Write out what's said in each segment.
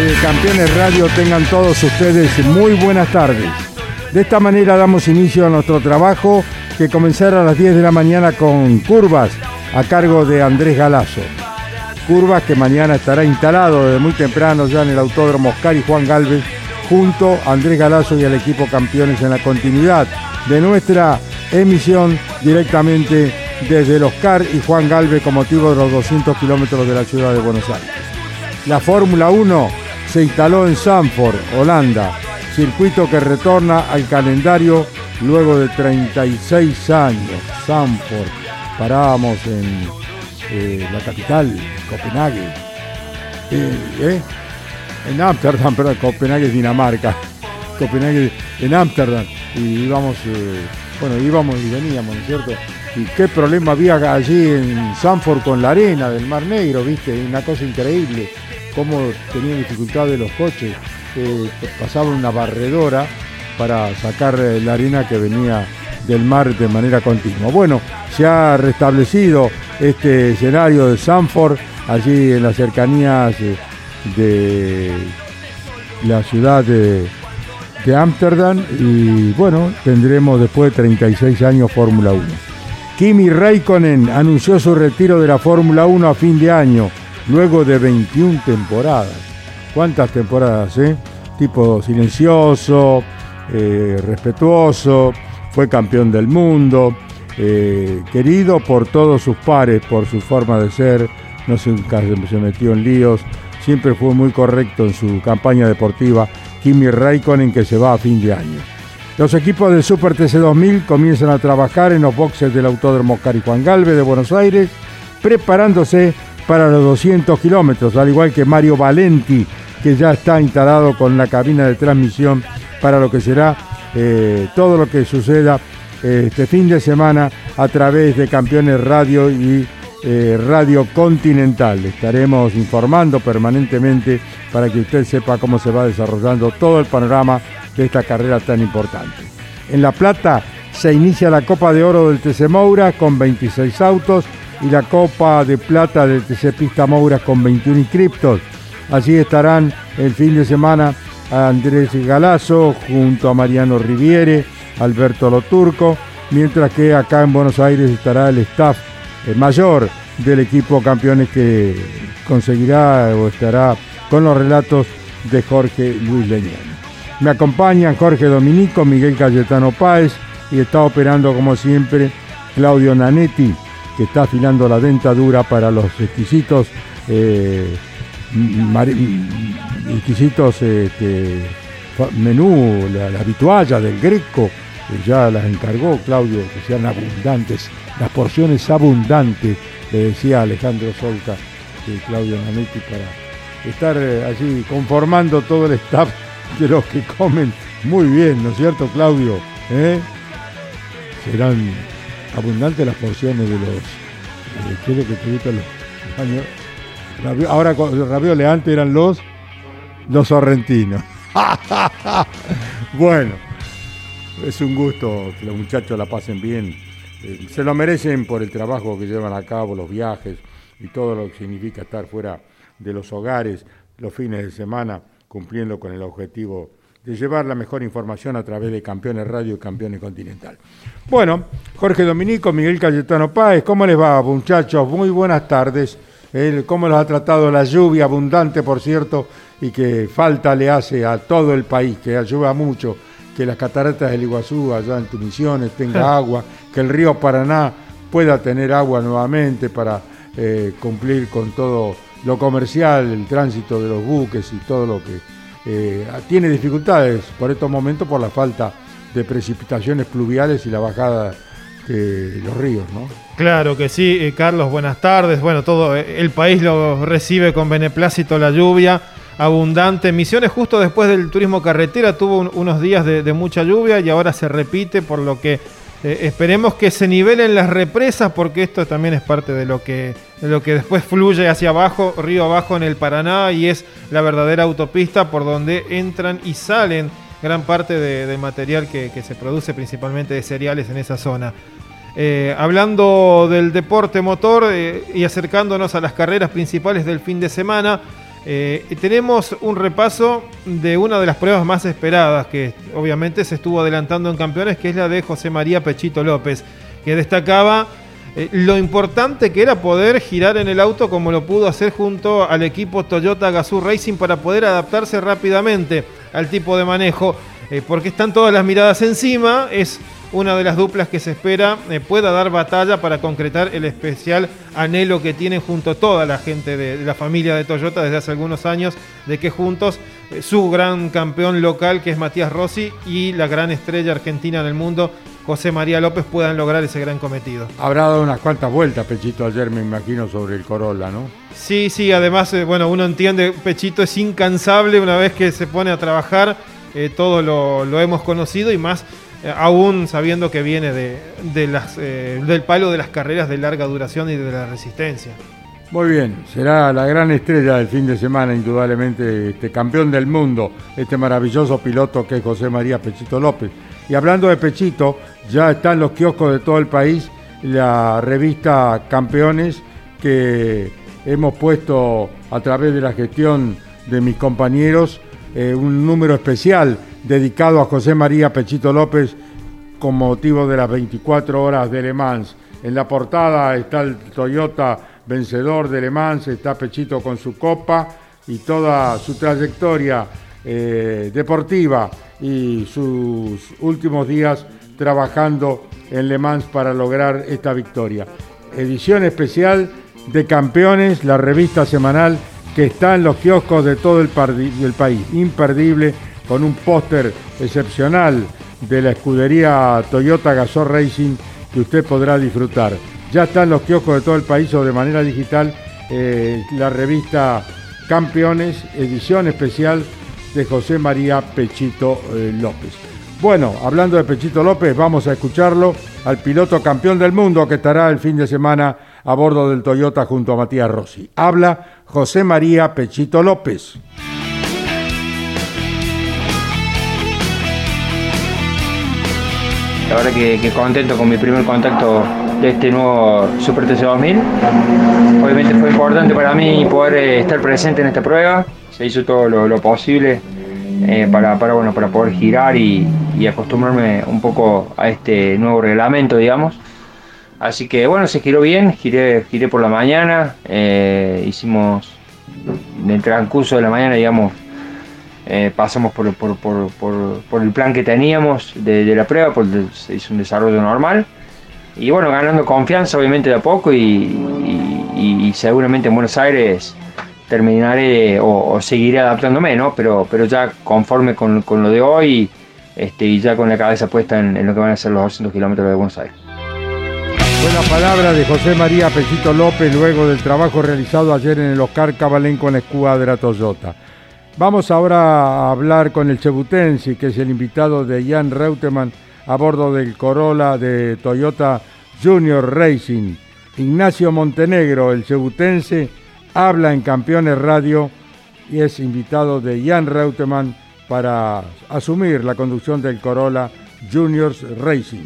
De Campeones Radio, tengan todos ustedes muy buenas tardes. De esta manera damos inicio a nuestro trabajo que comenzará a las 10 de la mañana con curvas a cargo de Andrés Galazo. Curvas que mañana estará instalado desde muy temprano ya en el Autódromo Oscar y Juan Galvez junto a Andrés Galazo y al equipo campeones en la continuidad de nuestra emisión directamente desde el Oscar y Juan Galvez con motivo de los 200 kilómetros de la ciudad de Buenos Aires. La Fórmula 1 se instaló en Sanford, Holanda, circuito que retorna al calendario luego de 36 años. Sanford, parábamos en eh, la capital, Copenhague. Eh, ¿eh? En Ámsterdam, perdón, Copenhague es Dinamarca. Copenhague en Ámsterdam. Y íbamos, bueno, íbamos y veníamos, ¿no es cierto? Y qué problema había allí en Sanford con la arena del Mar Negro, ¿viste? Una cosa increíble. Cómo tenían dificultades los coches. Eh, pasaban una barredora para sacar eh, la arena que venía del mar de manera continua. Bueno, se ha restablecido este escenario de Sanford, allí en las cercanías eh, de la ciudad de de Ámsterdam y bueno, tendremos después de 36 años Fórmula 1. Kimi Raikkonen anunció su retiro de la Fórmula 1 a fin de año, luego de 21 temporadas. ¿Cuántas temporadas, eh? Tipo silencioso, eh, respetuoso, fue campeón del mundo, eh, querido por todos sus pares, por su forma de ser, no se, se metió en líos, siempre fue muy correcto en su campaña deportiva Kimi Raikkonen que se va a fin de año. Los equipos del Super TC 2000 comienzan a trabajar en los boxes del Autódromo Cari Juan Galve de Buenos Aires, preparándose para los 200 kilómetros, al igual que Mario Valenti, que ya está instalado con la cabina de transmisión para lo que será eh, todo lo que suceda eh, este fin de semana a través de Campeones Radio y eh, Radio Continental. Estaremos informando permanentemente para que usted sepa cómo se va desarrollando todo el panorama de esta carrera tan importante. En La Plata se inicia la Copa de Oro del TC Moura con 26 autos y la Copa de Plata del TC Pista Moura con 21 inscriptos. Allí estarán el fin de semana Andrés Galazo junto a Mariano Riviere, Alberto Loturco, mientras que acá en Buenos Aires estará el staff mayor del equipo campeones que conseguirá o estará con los relatos de Jorge Luis Leñán. Me acompañan Jorge Dominico, Miguel Cayetano Páez y está operando como siempre Claudio Nanetti, que está afilando la dentadura para los exquisitos, eh, exquisitos este, menú, la, la vitualla del Greco, ya las encargó Claudio, que sean abundantes, las porciones abundantes, le decía Alejandro Solca y Claudio Nanetti para estar eh, allí conformando todo el staff de los que comen muy bien, ¿no es cierto, Claudio? ¿Eh? serán abundantes las porciones de los. ¿Qué es lo que te gusta los Ahora ravioles antes eran los los sorrentinos. bueno, es un gusto que los muchachos la pasen bien. Eh, se lo merecen por el trabajo que llevan a cabo, los viajes y todo lo que significa estar fuera de los hogares los fines de semana, cumpliendo con el objetivo de llevar la mejor información a través de Campeones Radio y Campeones Continental. Bueno, Jorge Dominico, Miguel Cayetano Páez, ¿cómo les va, muchachos? Muy buenas tardes. ¿Cómo los ha tratado la lluvia abundante, por cierto, y que falta le hace a todo el país, que ayuda mucho, que las cataratas del Iguazú, allá en Misiones, tenga agua, que el río Paraná pueda tener agua nuevamente para eh, cumplir con todo lo comercial, el tránsito de los buques y todo lo que eh, tiene dificultades por estos momentos por la falta de precipitaciones pluviales y la bajada de los ríos, ¿no? Claro que sí, eh, Carlos, buenas tardes. Bueno, todo el país lo recibe con beneplácito la lluvia abundante. Misiones justo después del turismo carretera tuvo un- unos días de, mucha lluvia y ahora se repite, por lo que eh, esperemos que se nivelen las represas porque esto también es parte de lo que lo que después fluye hacia abajo, río abajo en el Paraná y es la verdadera autopista por donde entran y salen gran parte de- material que, que se produce principalmente de cereales en esa zona. Eh, hablando del deporte motor eh, y acercándonos a las carreras principales del fin de semana, eh, tenemos un repaso de una de las pruebas más esperadas que obviamente se estuvo adelantando en campeones, que es la de José María Pechito López, que destacaba eh, lo importante que era poder girar en el auto como lo pudo hacer junto al equipo Toyota Gazoo Racing para poder adaptarse rápidamente al tipo de manejo, eh, porque están todas las miradas encima, es una de las duplas que se espera eh, pueda dar batalla para concretar el especial anhelo que tienen junto a toda la gente de, de la familia de Toyota desde hace algunos años, de que juntos eh, su gran campeón local, que es Matías Rossi, y la gran estrella argentina en el mundo, José María López, puedan lograr ese gran cometido. Habrá dado unas cuantas vueltas Pechito ayer, me imagino, sobre el Corolla, ¿no? Sí, sí, además, eh, bueno, uno entiende, Pechito es incansable una vez que se pone a trabajar, eh, todo lo, lo hemos conocido y más aún sabiendo que viene eh, del palo de las carreras de larga duración y de la resistencia. Muy bien, será la gran estrella del fin de semana, indudablemente, este campeón del mundo, este maravilloso piloto que es José María Pechito López. Y hablando de Pechito, ya está en los kioscos de todo el país la revista Campeones que hemos puesto a través de la gestión de mis compañeros eh, un número especial dedicado a José María Pechito López con motivo de las 24 horas de Le Mans. En la portada está el Toyota vencedor de Le Mans, está Pechito con su copa y toda su trayectoria eh, deportiva y sus últimos días trabajando en Le Mans para lograr esta victoria. Edición especial de Campeones, la revista semanal que está en los kioscos de todo el, país. Imperdible, con un póster excepcional de la escudería Toyota Gazoo Racing que usted podrá disfrutar. Ya está en los kioscos de todo el país o de manera digital eh, la revista Campeones, edición especial de José María Pechito eh, López. Bueno, hablando de Pechito López, vamos a escucharlo al piloto campeón del mundo que estará el fin de semana a bordo del Toyota junto a Matías Rossi. Habla José María Pechito López. La verdad que, contento con mi primer contacto de este nuevo Super TC 2000. Obviamente fue importante para mí poder eh, estar presente en esta prueba. Se hizo todo lo, posible eh, para, bueno, para poder girar y, y acostumbrarme un poco a este nuevo reglamento, digamos. Así que bueno, se giró bien, giré, giré por la mañana, eh, hicimos en el transcurso de la mañana, digamos, eh, pasamos por, por, por, por, el plan que teníamos de, la prueba, por el- se hizo un desarrollo normal. Y bueno, ganando confianza obviamente de a poco y, y- seguramente en Buenos Aires terminaré o, seguiré adaptándome, ¿no? Pero, pero ya conforme con, con lo de hoy este, y ya con la cabeza puesta en, lo que van a ser los 200 kilómetros de Buenos Aires. Buena palabra de José María Pechito López luego del trabajo realizado ayer en el Oscar Cabalenco en la escuadra Toyota. Vamos ahora a hablar con el Chebutense, que es el invitado de Jan Reutemann a bordo del Corolla de Toyota Junior Racing. Ignacio Montenegro, el cebutense, habla en Campeones Radio y es invitado de Jan Reutemann para asumir la conducción del Corolla Juniors Racing.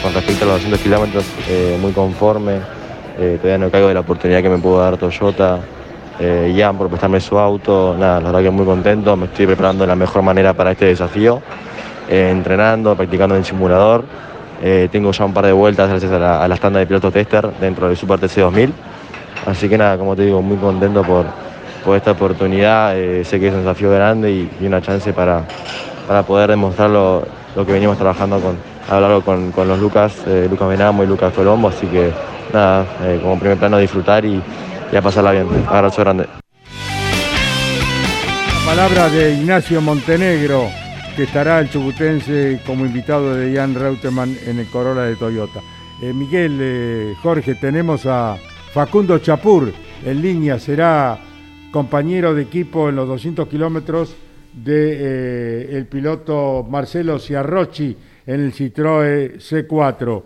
Con respecto a los 200 kilómetros, eh, muy conforme. Eh, todavía no caigo de la oportunidad que me pudo dar Toyota. Eh, Jan por prestarme su auto. Nada, la verdad que muy contento. Me estoy preparando de la mejor manera para este desafío. Eh, entrenando, practicando en el simulador. Eh, tengo ya un par de vueltas gracias a la, a de pilotos tester dentro del Super TC 2000. Así que nada, como te digo, muy contento por, por esta oportunidad. Sé que es un desafío grande y, una chance para, para poder demostrar lo, lo que venimos trabajando con, a con, con los Lucas, Lucas Benamo y Lucas Colombo. Así que nada, eh, como primer plano disfrutar y, y a pasarla bien. Abrazo grande. Palabra de Ignacio Montenegro, que estará el chubutense como invitado de Jan Reutemann en el Corolla de Toyota. Eh, Miguel, eh, Jorge, tenemos a Facundo Chapur en línea, será compañero de equipo en los 200 kilómetros de, eh, piloto Marcelo Ciarrochi en el Citroën C4.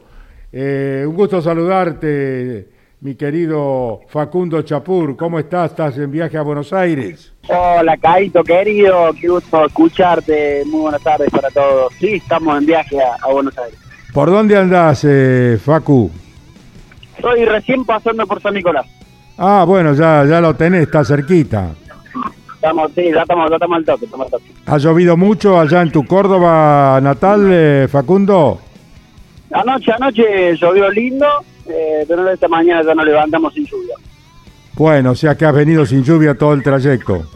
Eh, un gusto saludarte, mi querido Facundo Chapur. ¿Cómo estás? ¿Estás en viaje a Buenos Aires? Hola, Caito, querido. Qué gusto escucharte. Muy buenas tardes para todos. Sí, estamos en viaje a, a Buenos Aires. ¿Por dónde andás, eh, Facu? Estoy recién pasando por San Nicolás. Ah, bueno, ya, ya lo tenés, está cerquita. Estamos, sí, ya estamos, ya estamos al toque, estamos al toque. ¿Ha llovido mucho allá en tu Córdoba natal, eh, Facundo? Anoche, anoche llovió lindo, eh, pero esta mañana ya nos levantamos sin lluvia. Bueno, o sea que has venido sin lluvia todo el trayecto.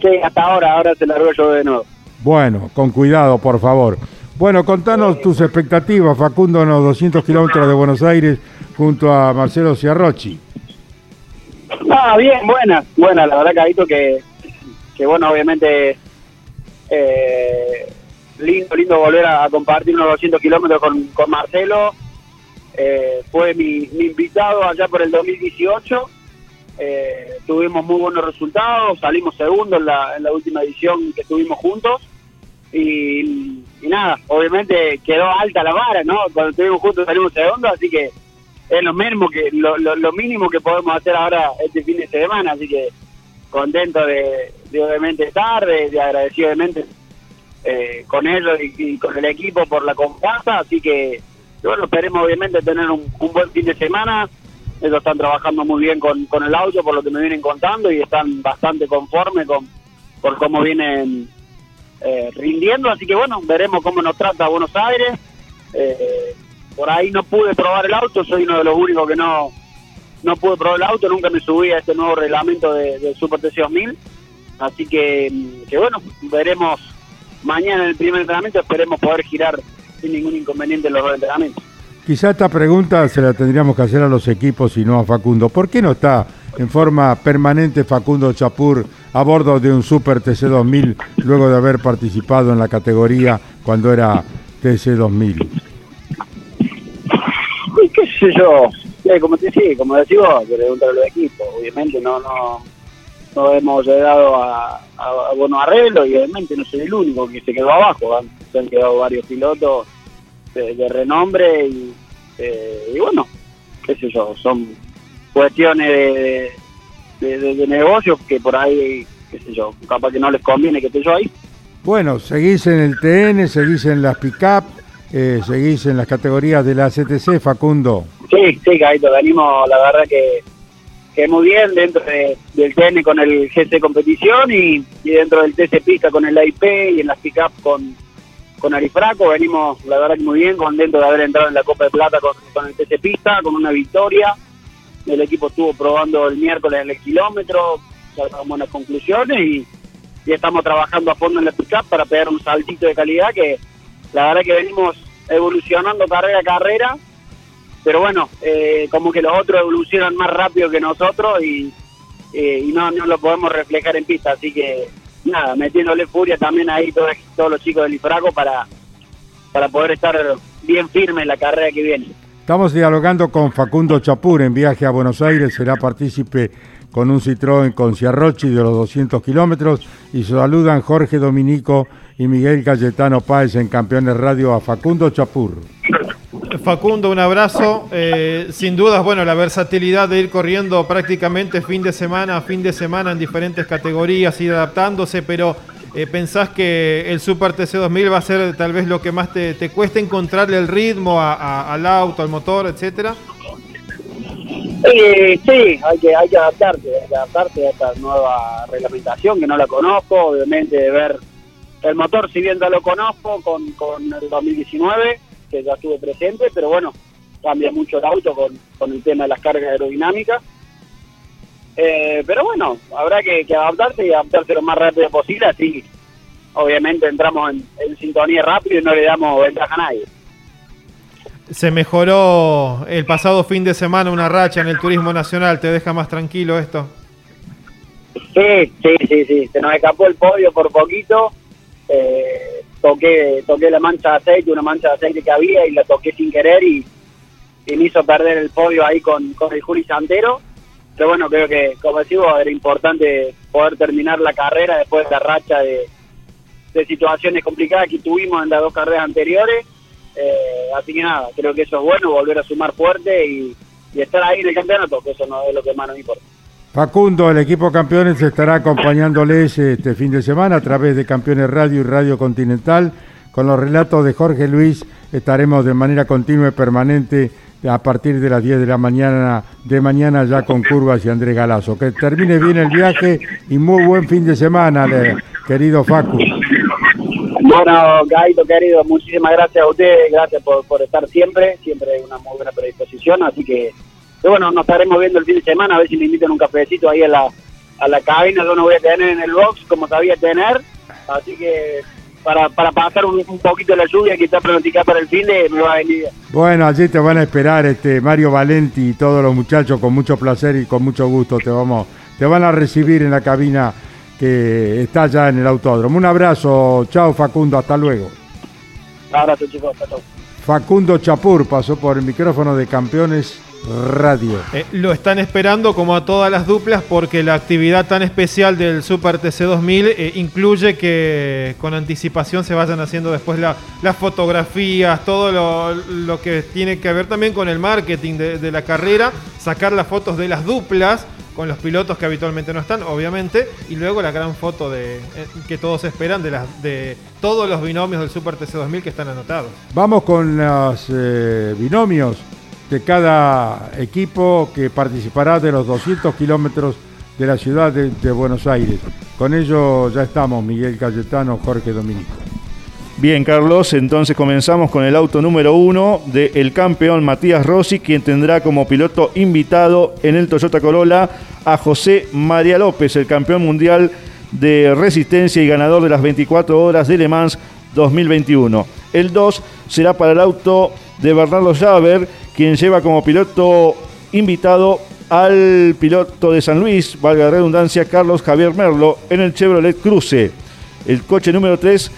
Sí, hasta ahora, ahora se largó llover de nuevo. Bueno, con cuidado, por favor. Bueno, contanos tus expectativas, Facundo, en los 200 kilómetros de Buenos Aires junto a Marcelo Ciarrochi. Ah, bien, buena, buena, la verdad, Caito, que, que bueno, obviamente, eh, lindo, lindo volver a, compartir unos 200 kilómetros con, con Marcelo. Eh, fue mi, mi, invitado allá por el 2018. Eh, tuvimos muy buenos resultados, salimos segundo en la, en la última edición que estuvimos juntos. Y, y, nada, obviamente quedó alta la vara, ¿no? Cuando estuvimos juntos salimos segundo, así que es lo mínimo que lo, lo, lo, mínimo que podemos hacer ahora este fin de semana, así que contento de, obviamente estar, de, de agradecido obviamente eh, con ellos y, con el equipo por la confianza, así que bueno, esperemos obviamente tener un, buen fin de semana, ellos están trabajando muy bien con, con el auto por lo que me vienen contando y están bastante conformes con por cómo vienen eh, rindiendo, así que bueno, veremos cómo nos trata Buenos Aires. Eh, por ahí no pude probar el auto, soy uno de los únicos que no no pude probar el auto, nunca me subí a este nuevo reglamento de, de Super TC 2000, así que, que bueno, veremos mañana en el primer entrenamiento, esperemos poder girar sin ningún inconveniente en los dos entrenamientos. Quizá esta pregunta se la tendríamos que hacer a los equipos y no a Facundo. ¿Por qué no está en forma permanente Facundo Chapur a bordo de un Super TC 2000 luego de haber participado en la categoría cuando era TC 2000? Y qué sé yo, eh, como te sí, como decís vos, preguntar a los equipos, obviamente no, no, no hemos llegado a, a, a buenos arreglos y obviamente no soy el único que se quedó abajo, han, se han quedado varios pilotos de, de renombre y, eh, y bueno, qué sé yo, son cuestiones de, de, negocios que por ahí, qué sé yo, capaz que no les conviene que esté yo ahí. Bueno, seguís en el TN, seguís en las pick-up, eh, seguís en las categorías de la CTC, Facundo. Sí, sí, Caito, venimos, la verdad que, que muy bien dentro de, del TN con el GC Competición y, y, dentro del TC Pista con el IP y en las pick-up con, con Arifraco. Venimos, la verdad muy bien, contentos de haber entrado en la Copa de Plata con, con el TC Pista, con una victoria. El equipo estuvo probando el miércoles en el kilómetro, sacamos buenas conclusiones y, y estamos trabajando a fondo en la pick-up para pegar un saltito de calidad que la verdad que venimos evolucionando carrera a carrera, pero bueno, eh, como que los otros evolucionan más rápido que nosotros y, eh, y no, no lo podemos reflejar en pista, así que nada, metiéndole furia también ahí todos, todos los chicos del Ifraco para, para poder estar bien firme en la carrera que viene. Estamos dialogando con Facundo Chapur en viaje a Buenos Aires, será partícipe con un Citroën con Ciarrochi de los 200 kilómetros y saludan Jorge Dominico y Miguel Cayetano Páez en Campeones Radio a Facundo Chapur. Facundo, un abrazo. Eh, sin dudas, bueno, la versatilidad de ir corriendo prácticamente fin de semana a fin de semana en diferentes categorías, ir adaptándose, pero eh, ¿pensás que el Super TC2000 va a ser tal vez lo que más te, te cuesta encontrarle el ritmo a- a- al auto, al motor, etcétera? Eh, sí, hay que, hay que adaptarse, hay que adaptarse a esta nueva reglamentación que no la conozco, obviamente de ver el motor, si bien ya lo conozco con, con el 2019, que ya estuve presente, pero bueno, cambia mucho el auto con, con el tema de las cargas aerodinámicas. Eh, pero bueno, habrá que, que adaptarse y adaptarse lo más rápido posible, así obviamente entramos en, en sintonía rápido y no le damos ventaja a nadie. Se mejoró el pasado fin de semana una racha en el turismo nacional, ¿te deja más tranquilo esto? Sí, sí, sí, sí. Se nos escapó el podio por poquito. Eh, toqué, toqué la mancha de aceite, una mancha de aceite que había y la toqué sin querer y, y me hizo perder el podio ahí con, con el Juli Santero. Pero bueno, creo que, como decimos, era importante poder terminar la carrera después de la racha de, de situaciones complicadas que tuvimos en las dos carreras anteriores. Eh, así que nada, creo que eso es bueno, volver a sumar fuerte y, y estar ahí en el campeonato, que eso no es lo que más nos importa. Facundo, el equipo campeones estará acompañándoles este fin de semana a través de Campeones Radio y Radio Continental. Con los relatos de Jorge Luis estaremos de manera continua y permanente a partir de las 10 de la mañana, de mañana ya con Curvas y Andrés Galazo. Que termine bien el viaje y muy buen fin de semana, querido Facu. Bueno, Gaito, querido, muchísimas gracias a ustedes, gracias por, por estar siempre, siempre hay una muy buena predisposición, así que, bueno, nos estaremos viendo el fin de semana, a ver si me invitan un cafecito ahí a la, a la cabina, yo no voy a tener en el box como sabía tener, así que para, para pasar un, un poquito la lluvia que está pronosticada para el fin de me va a venir. Bueno, allí te van a esperar este Mario Valenti y todos los muchachos con mucho placer y con mucho gusto. Te vamos, te van a recibir en la cabina que está ya en el autódromo. Un abrazo, chao Facundo, hasta luego. Un abrazo chicos, hasta luego. Facundo Chapur pasó por el micrófono de Campeones Radio. Eh, lo están esperando como a todas las duplas porque la actividad tan especial del Super TC 2000 eh, incluye que con anticipación se vayan haciendo después la- las fotografías, todo lo, lo que tiene que ver también con el marketing de, de la carrera, sacar las fotos de las duplas con los pilotos que habitualmente no están, obviamente, y luego la gran foto de eh, que todos esperan de, las, de todos los binomios del Super TC 2000 que están anotados. Vamos con los eh, binomios de cada equipo que participará de los 200 kilómetros de la ciudad de, Buenos Aires. Con ello ya estamos, Miguel Cayetano, Jorge Dominico. Bien, Carlos, entonces comenzamos con el auto número uno del campeón Matías Rossi, quien tendrá como piloto invitado en el Toyota Corolla a José María López, el campeón mundial de resistencia y ganador de las 24 horas de Le Mans 2021. El 2 será para el auto de Bernardo Javer, quien lleva como piloto invitado al piloto de San Luis, valga la redundancia, Carlos Javier Merlo, en el Chevrolet Cruze. El coche número 3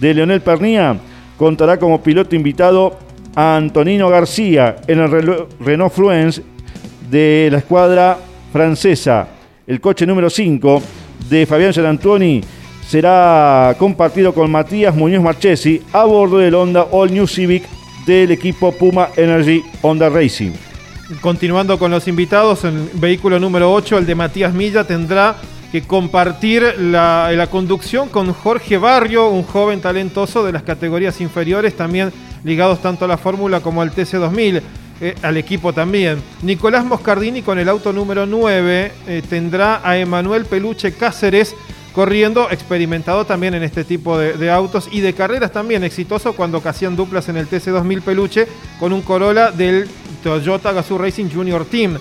de Leonel Pernía contará como piloto invitado a Antonino García en el Renault Fluence de la escuadra francesa. El coche número 5 de Fabián Gianantoni será compartido con Matías Muñoz Marchesi a bordo del Honda All New Civic del equipo Puma Energy Honda Racing. Continuando con los invitados, el vehículo número 8, el de Matías Milla, tendrá que compartir la, conducción con Jorge Barrio, un joven talentoso de las categorías inferiores, también ligados tanto a la Fórmula como al TC2000, eh, al equipo también. Nicolás Moscardini con el auto número 9 eh, tendrá a Emanuel Peluche Cáceres corriendo, experimentado también en este tipo de, autos y de carreras también, exitoso cuando hacían duplas en el TC2000 Peluche con un Corolla del Toyota Gazoo Racing Junior Team.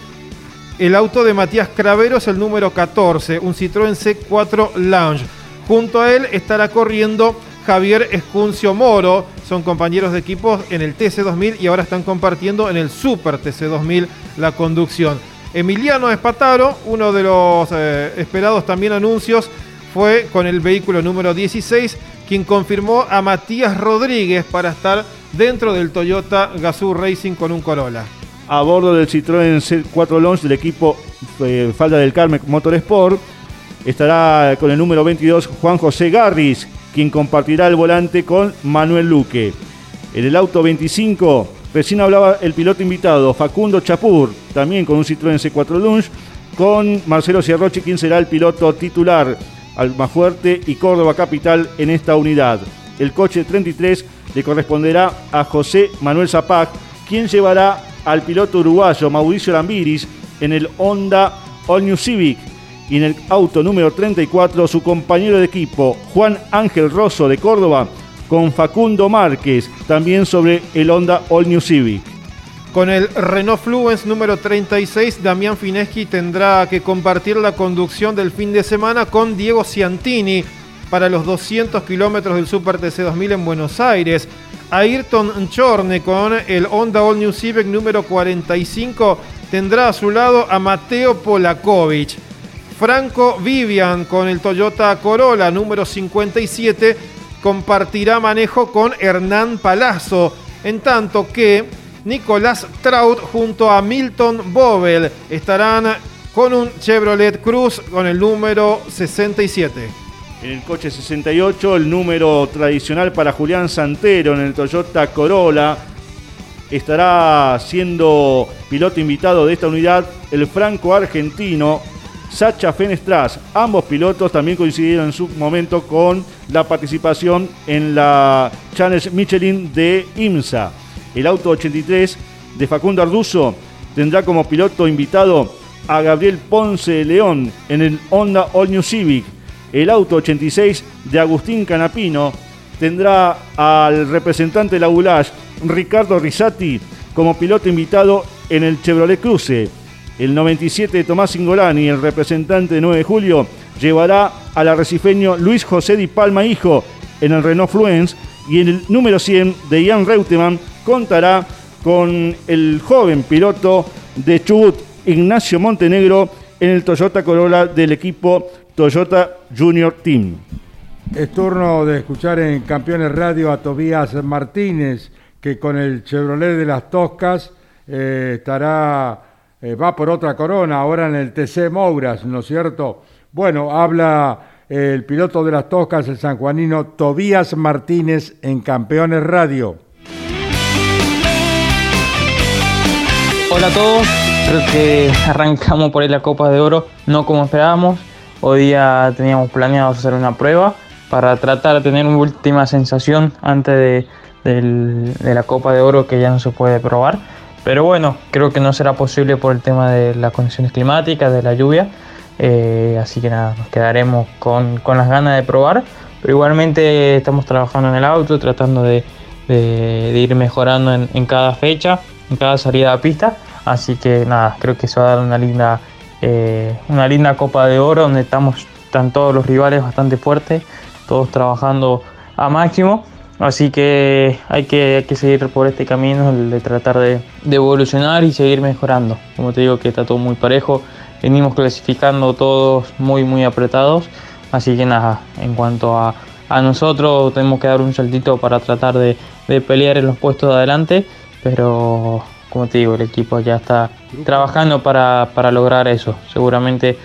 El auto de Matías Craveros, el número 14, un Citroën C4 Lounge. Junto a él estará corriendo Javier Escuncio Moro. Son compañeros de equipo en el TC2000 y ahora están compartiendo en el Super TC2000 la conducción. Emiliano Espataro, uno de los eh, esperados también anuncios, fue con el vehículo número 16, quien confirmó a Matías Rodríguez para estar dentro del Toyota Gazoo Racing con un Corolla. a bordo del Citroën C4 Launch del equipo eh, Falda del Carmen Motorsport. Estará con el número 22 Juan José Garris, quien compartirá el volante con Manuel Luque. En el auto 25, recién hablaba el piloto invitado Facundo Chapur, también con un Citroën C4 Launch, con Marcelo Ciarroche, quien será el piloto titular Almafuerte y Córdoba Capital en esta unidad. El coche 33 le corresponderá a José Manuel Zapac, quien llevará al piloto uruguayo Mauricio Lambiris en el Honda All New Civic. Y en el auto número 34, su compañero de equipo, Juan Ángel Rosso de Córdoba, con Facundo Márquez, también sobre el Honda All New Civic. Con el Renault Fluence número 36, Damián Fineschi tendrá que compartir la conducción del fin de semana con Diego Ciantini para los 200 kilómetros del Super TC 2000 en Buenos Aires. Ayrton Chorne con el Honda All New Civic número 45 tendrá a su lado a Mateo Polakovic. Franco Vivian con el Toyota Corolla número 57 compartirá manejo con Hernán Palazzo. En tanto que Nicolás Trout junto a Milton Bobel estarán con un Chevrolet Cruz con el número 67. En el coche 68, el número tradicional para Julián Santero en el Toyota Corolla. Estará siendo piloto invitado de esta unidad el franco argentino Sacha Fenestras. Ambos pilotos también coincidieron en su momento con la participación en la Challenge Michelin de IMSA. El auto 83 de Facundo Arduzo tendrá como piloto invitado a Gabriel Ponce León en el Honda All New Civic. El auto 86 de Agustín Canapino tendrá al representante de la ULAS, Ricardo Risati, como piloto invitado en el Chevrolet Cruze. El 97 de Tomás Ingolani, el representante de 9 de julio, llevará al arrecifeño Luis José Di Palma Hijo en el Renault Fluence y en el número 100 de Ian Reutemann contará con el joven piloto de Chubut, Ignacio Montenegro, en el Toyota Corolla del equipo Toyota Junior Team. Es turno de escuchar en Campeones Radio a Tobías Martínez, que con el Chevrolet de las Toscas eh, estará, eh, va por otra corona, ahora en el TC Mouras, ¿no es cierto? Bueno, habla eh, el piloto de las Toscas, el sanjuanino Tobías Martínez en Campeones Radio. Hola a todos, creo que arrancamos por ahí la Copa de Oro, no como esperábamos. Hoy día teníamos planeado hacer una prueba para tratar de tener una última sensación antes de, la Copa de Oro que ya no se puede probar. Pero bueno, creo que no será posible por el tema de las condiciones climáticas, de la lluvia. Eh, así que nada, nos quedaremos con, las ganas de probar. Pero igualmente estamos trabajando en el auto, tratando de, ir mejorando en cada fecha en cada salida a pista. Así que nada, creo que se va a dar una linda, eh, una linda Copa de Oro donde estamos, están todos los rivales bastante fuertes, todos trabajando a máximo. Así que hay que, que seguir por este camino de tratar de, evolucionar y seguir mejorando. Como te digo que está todo muy parejo, venimos clasificando todos muy muy apretados. Así que nada, en cuanto a, a nosotros tenemos que dar un saltito para tratar de, de pelear en los puestos de adelante pero como te digo, el equipo ya está trabajando para, lograr eso. Seguramente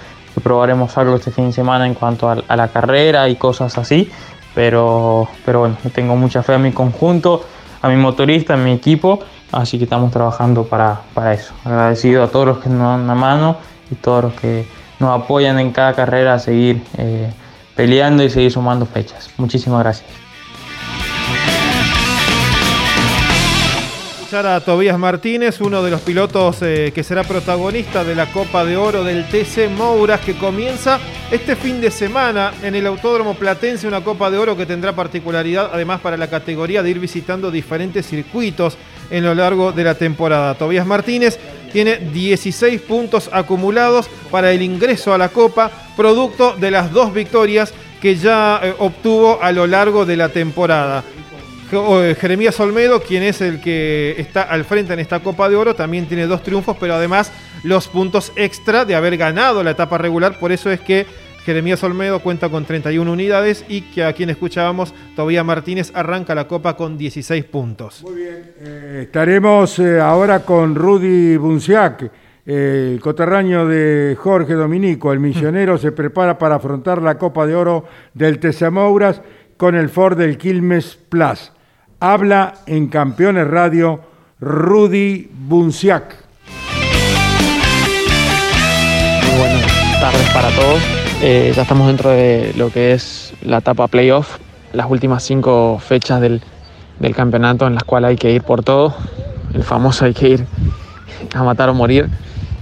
probaremos algo este fin de semana en cuanto a, la carrera y cosas así, pero, pero bueno, tengo mucha fe a mi conjunto, a mi motorista, a mi equipo, así que estamos trabajando para, eso. Agradecido a todos los que nos dan la mano y todos los que nos apoyan en cada carrera a seguir eh, peleando y seguir sumando fechas. Muchísimas gracias. A Tobías Martínez, uno de los pilotos eh, que será protagonista de la Copa de Oro del TC Mouras, que comienza este fin de semana en el Autódromo Platense, una Copa de Oro que tendrá particularidad además para la categoría de ir visitando diferentes circuitos en lo largo de la temporada. Tobías Martínez tiene 16 puntos acumulados para el ingreso a la Copa, producto de las dos victorias que ya eh, obtuvo a lo largo de la temporada. Eh, Jeremías Olmedo, quien es el que está al frente en esta Copa de Oro, también tiene dos triunfos, pero además los puntos extra de haber ganado la etapa regular. Por eso es que Jeremías Olmedo cuenta con 31 unidades y que a quien escuchábamos, Tobía Martínez arranca la copa con 16 puntos. Muy bien. Eh, estaremos eh, ahora con Rudy Bunciac, eh, el coterráneo de Jorge Dominico. El misionero se prepara para afrontar la Copa de Oro del Tesamouras con el Ford del Quilmes Plus. Habla en Campeones Radio Rudy Bunciac. Muy buenas tardes para todos. Eh, ya estamos dentro de lo que es la etapa playoff, las últimas cinco fechas del, del campeonato en las cuales hay que ir por todo. El famoso hay que ir a matar o morir.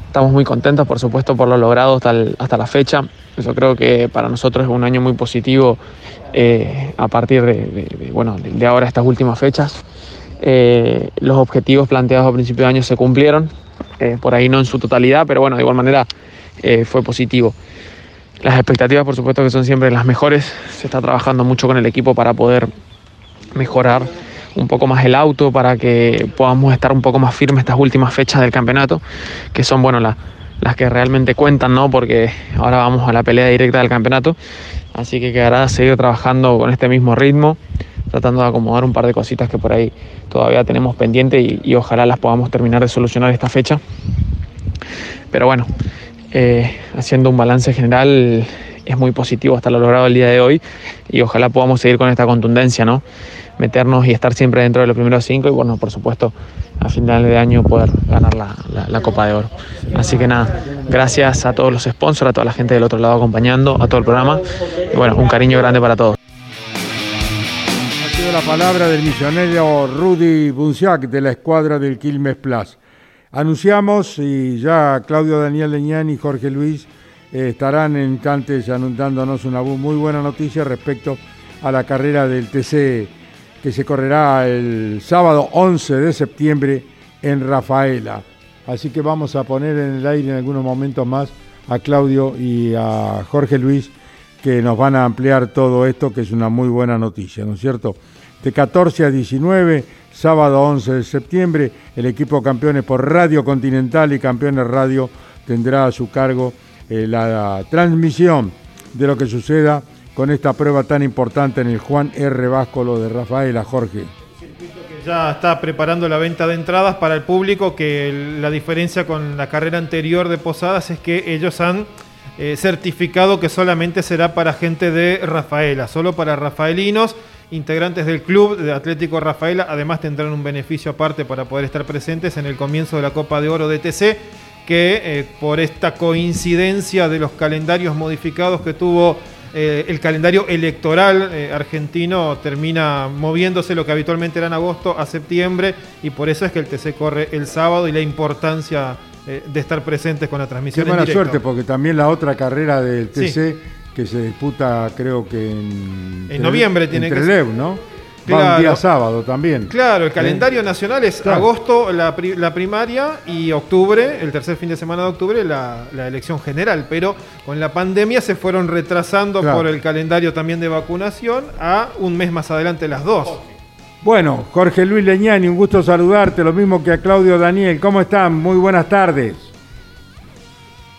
Estamos muy contentos, por supuesto, por lo logrado hasta la fecha. Yo creo que para nosotros es un año muy positivo eh, a partir de, de- de, bueno, de, ahora estas últimas fechas. Eh, los objetivos planteados a principio de año se cumplieron, eh, por ahí no en su totalidad, pero bueno, de igual manera eh, fue positivo. Las expectativas, por supuesto, que son siempre las mejores. Se está trabajando mucho con el equipo para poder mejorar un poco más el auto, para que podamos estar un poco más firmes estas últimas fechas del campeonato, que son, bueno, la- las que realmente cuentan, ¿no? Porque ahora vamos a la pelea directa del campeonato. Así que quedará seguir trabajando con este mismo ritmo, tratando de acomodar un par de cositas que por ahí todavía tenemos pendiente y, ojalá las podamos terminar de solucionar esta fecha. Pero bueno, eh, haciendo un balance general es muy positivo hasta lo logrado el día de hoy y ojalá podamos seguir con esta contundencia, ¿no? Meternos y estar siempre dentro de los primeros cinco y bueno, por supuesto, a final de año poder ganar la, la- Copa de Oro. Así que nada, gracias a todos los sponsors, a toda la gente del otro lado acompañando, a todo el programa y bueno, un cariño grande para todos. La palabra del misionero Rudy Bunciac de la escuadra del Quilmes Plus. Anunciamos y ya Claudio Daniel Leñán y Jorge Luis eh, estarán en instantes dándonos una muy buena noticia respecto a la carrera del TC que se correrá el sábado 11 de septiembre en Rafaela. Así que vamos a poner en el aire en algunos momentos más a Claudio y a Jorge Luis que nos van a ampliar todo esto, que es una muy buena noticia, ¿no es cierto? De 14 a 19, sábado 11 de septiembre, el equipo campeones por Radio Continental y Campeones Radio tendrá a su cargo eh, la transmisión de lo que suceda con esta prueba tan importante en el Juan R. Váscolo de Rafaela, Jorge. Ya está preparando la venta de entradas para el público, que la diferencia con la carrera anterior de Posadas es que ellos han eh, certificado que solamente será para gente de Rafaela, solo para rafaelinos, integrantes del club de Atlético Rafaela, además tendrán un beneficio aparte para poder estar presentes en el comienzo de la Copa de Oro de TC, que eh, por esta coincidencia de los calendarios modificados que tuvo eh, el calendario electoral eh, argentino termina moviéndose lo que habitualmente era en agosto a septiembre y por eso es que el TC corre el sábado y la importancia eh, de estar presentes con la Qué transmisión. en mala directo. suerte, porque también la otra carrera del TC Sí. que se disputa creo que en... En noviembre tiene en que Trelew, ¿no? Va Claro. un día sábado también. Claro, el calendario nacional es Claro. agosto la, pri- la primaria y octubre, el tercer fin de semana de octubre, la, la elección general. Pero con la pandemia se fueron retrasando Claro. por el calendario también de vacunación a un mes más adelante las dos. Bueno, Jorge Luis Leñani, un gusto saludarte, lo mismo que a Claudio Daniel. ¿Cómo están? Muy buenas tardes.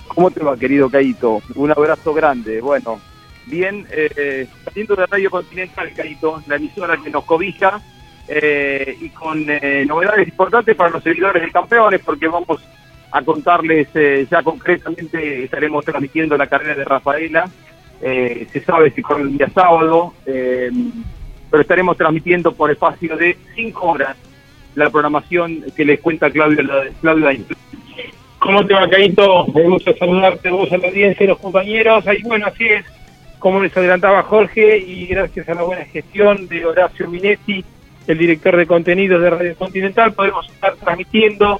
¿Cómo te va, querido Caito? Un abrazo grande. Bueno, bien, eh, de Radio Continental, Caito, la emisora que nos cobija, eh, y con eh, novedades importantes para los seguidores de campeones, porque vamos a contarles eh, ya concretamente, estaremos transmitiendo la carrera de Rafaela. Eh, se sabe si corre el día sábado, pero estaremos transmitiendo por espacio de cinco horas la programación que les cuenta Claudio, la- Claudio. ¿Cómo te va, Caito? Me gusta saludarte vos, a la audiencia y los compañeros. Ahí, bueno, así es, como les adelantaba Jorge, y gracias a la buena gestión de Horacio Minetti, el director de contenidos de Radio Continental, podemos estar transmitiendo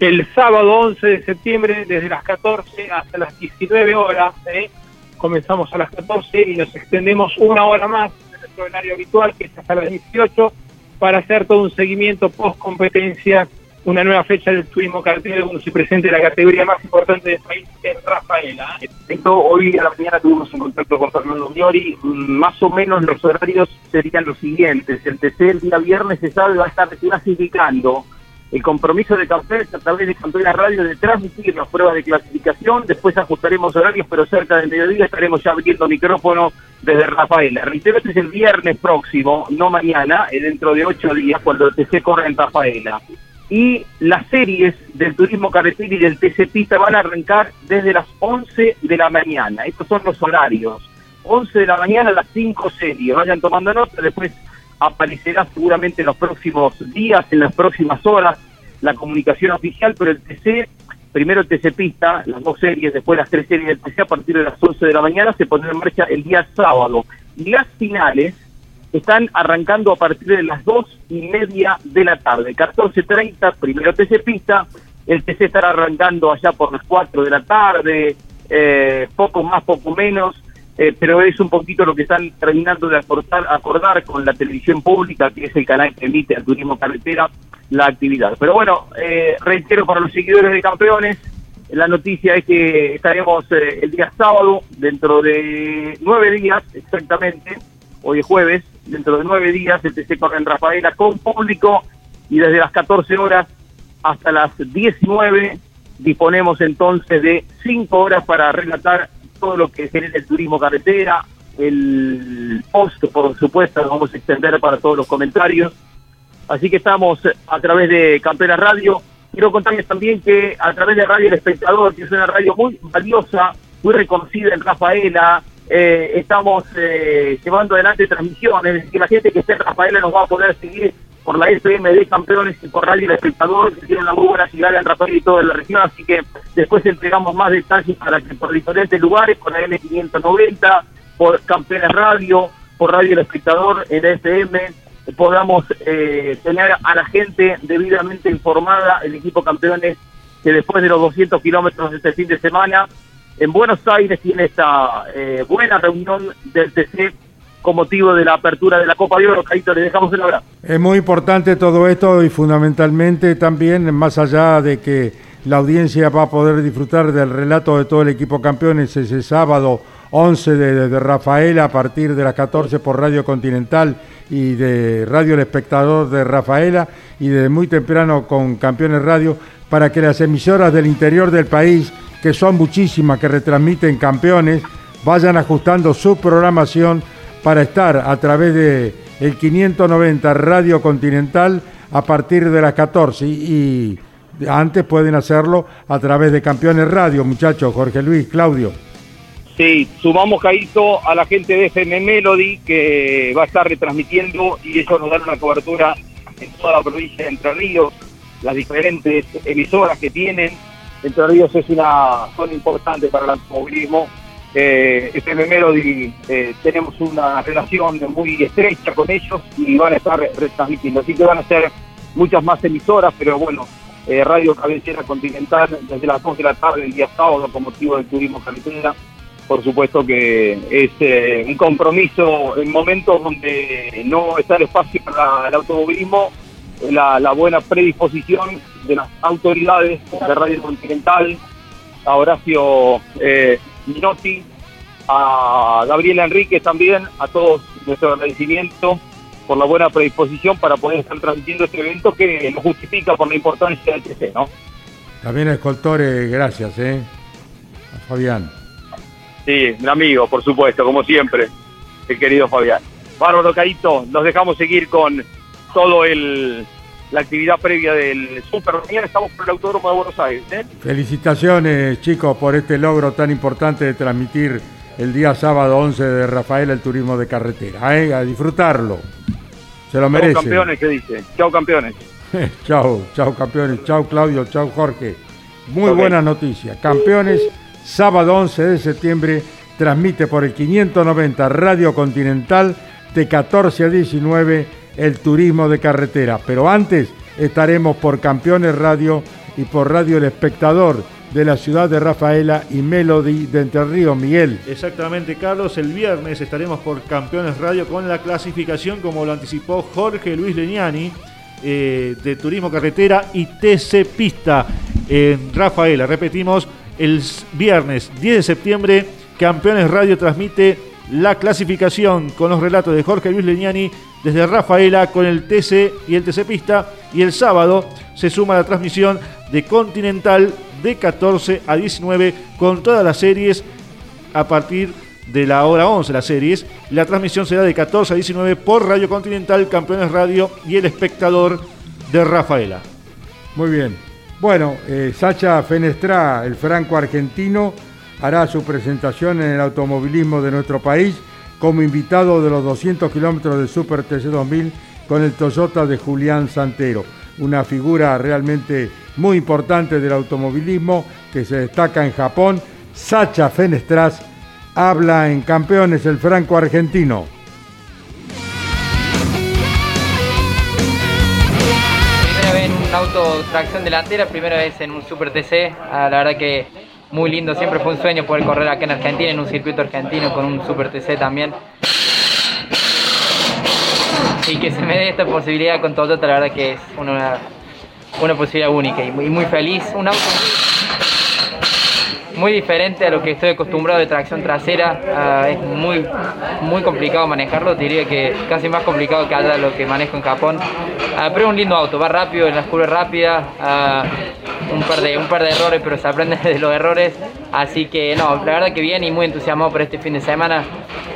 el sábado 11 de septiembre desde las 14 hasta las 19 horas. ¿eh? Comenzamos a las 14 y nos extendemos una hora más de nuestro horario habitual, que es hasta las 18, para hacer todo un seguimiento post competencia una nueva fecha del turismo cartel cuando se presente la categoría más importante del país en Rafaela. hoy a la mañana tuvimos un contacto con Fernando Miori. Más o menos los horarios serían los siguientes. El TC el día viernes se sabe va a estar clasificando El compromiso de Campeones a través de Campeones Radio de transmitir las pruebas de clasificación, después ajustaremos horarios, pero cerca del mediodía estaremos ya abriendo micrófono desde Rafaela. Reitero, este es el viernes próximo, no mañana, eh, dentro de ocho días, cuando el TC corre en Rafaela. Y las series del turismo carretera y del TC Pista van a arrancar desde las 11 de la mañana. Estos son los horarios. 11 de la mañana las 5 series. Vayan tomando nota, después aparecerá seguramente en los próximos días, en las próximas horas, la comunicación oficial, pero el TC, primero el TC Pista, las dos series, después las tres series del TC a partir de las 11 de la mañana, se pondrá en marcha el día sábado. Y las finales están arrancando a partir de las dos y media de la tarde, 14.30, primero TC Pista, el TC estará arrancando allá por las 4 de la tarde, eh, poco más, poco menos, eh, pero es un poquito lo que están terminando de acordar, acordar con la televisión pública, que es el canal que emite al turismo carretera la actividad. Pero bueno, eh, reitero para los seguidores de campeones, la noticia es que estaremos eh, el día sábado, dentro de nueve días exactamente, hoy es jueves, dentro de nueve días el TC corre en Rafaela con público y desde las 14 horas hasta las 19 disponemos entonces de cinco horas para relatar todo lo que genera el turismo carretera, el post, por supuesto, lo vamos a extender para todos los comentarios. Así que estamos a través de Campera Radio. Quiero contarles también que a través de Radio El Espectador, que es una radio muy valiosa, muy reconocida en Rafaela, eh, estamos eh, llevando adelante transmisiones, es decir, la gente que esté en Rafaela nos va a poder seguir por la FM de Campeones y por Radio El Espectador, que tiene una muy buena llegada en Rafael y toda la región, así que después entregamos más detalles para que por diferentes lugares, por la N590, por Campeones Radio, por Radio El Espectador, en FM, podamos eh, tener a la gente debidamente informada, el equipo Campeones, que después de los 200 kilómetros de este fin de semana, en Buenos Aires tiene esta eh, buena reunión del TC con motivo de la apertura de la Copa de Oro. Caíto, le dejamos el abrazo. Es muy importante todo esto y fundamentalmente también, más allá de que la audiencia va a poder disfrutar del relato de todo el equipo campeones ese sábado 11 de, de Rafaela a partir de las 14 por Radio Continental y de Radio El Espectador de Rafaela y desde muy temprano con Campeones Radio para que las emisoras del interior del país, que son muchísimas que retransmiten campeones, vayan ajustando su programación para estar a través de el 590 Radio Continental a partir de las 14 y, antes pueden hacerlo a través de Campeones Radio, muchachos, Jorge Luis, Claudio. Sí, sumamos, Caíto, a la gente de FM Melody que va a estar retransmitiendo y ellos nos dan una cobertura en toda la provincia de Entre Ríos, las diferentes emisoras que tienen. Entre Ríos es una zona importante para el automovilismo. Eh, FM Melody eh, tenemos una relación muy estrecha con ellos y van a estar retransmitiendo. Así que van a ser muchas más emisoras, pero bueno, eh, Radio Cabecera Continental desde las 2 de la tarde el día sábado con motivo del turismo carretera por supuesto que es eh, un compromiso en momentos donde no está el espacio para el automovilismo, la, la buena predisposición de las autoridades de Radio Continental, a Horacio eh, Minotti, a Gabriela Enríquez también, a todos nuestro agradecimiento por la buena predisposición para poder estar transmitiendo este evento que lo justifica por la importancia del TC, ¿no? También Escoltore, gracias, ¿eh? A Fabián. Sí, mi amigo, por supuesto, como siempre, el querido Fabián. Bárbaro Caíto, nos dejamos seguir con todo el la actividad previa del Super. Mañana estamos por el Autódromo de Buenos Aires. ¿eh? Felicitaciones, chicos, por este logro tan importante de transmitir el día sábado 11 de Rafael el turismo de carretera. ¿eh? A disfrutarlo. Se lo Chau, merecen. campeones, ¿qué dice? Chao, campeones. chao, chao campeones, chao Claudio, chao Jorge. Muy Ok. buena noticia. Campeones, sábado 11 de septiembre, transmite por el 590 Radio Continental de 14 a 19 el turismo de carretera. Pero antes estaremos por Campeones Radio y por Radio El Espectador de la ciudad de Rafaela y Melody de Entre Ríos, Miguel. Exactamente, Carlos. El viernes estaremos por Campeones Radio con la clasificación, como lo anticipó Jorge Luis Leñani, eh, de Turismo Carretera y TC Pista en Rafaela. Repetimos, el viernes 10 de septiembre, Campeones Radio transmite la clasificación con los relatos de Jorge Luis Leñani desde Rafaela con el TC y el TC Pista. Y el sábado se suma la transmisión de Continental de 14 a 19 con todas las series a partir de la hora 11 las series. La transmisión será de 14 a 19 por Radio Continental, Campeones Radio y El Espectador de Rafaela. Muy bien. Bueno, eh, Sacha Fenestra, el franco argentino, hará su presentación en el automovilismo de nuestro país como invitado de los 200 kilómetros del Super TC 2000 con el Toyota de Julián Santero. Una figura realmente muy importante del automovilismo que se destaca en Japón. Sacha Fenestras habla en Campeones el franco argentino. Primera vez en un auto tracción delantera, primera vez en un Super TC. Ah, la verdad que muy lindo, siempre fue un sueño poder correr acá en Argentina, en un circuito argentino con un Super TC también. Y que se me dé esta posibilidad con Toyota, la verdad que es una, una posibilidad única y muy, muy feliz. Un auto muy, diferente a lo que estoy acostumbrado de tracción trasera. Ah, es muy, muy complicado manejarlo, diría que casi más complicado que lo que manejo en Japón. Ah, pero es un lindo auto, va rápido, en las curvas rápidas. ah, un par, de, un par de errores, pero se aprende de los errores. Así que no, la verdad que bien y muy entusiasmado por este fin de semana.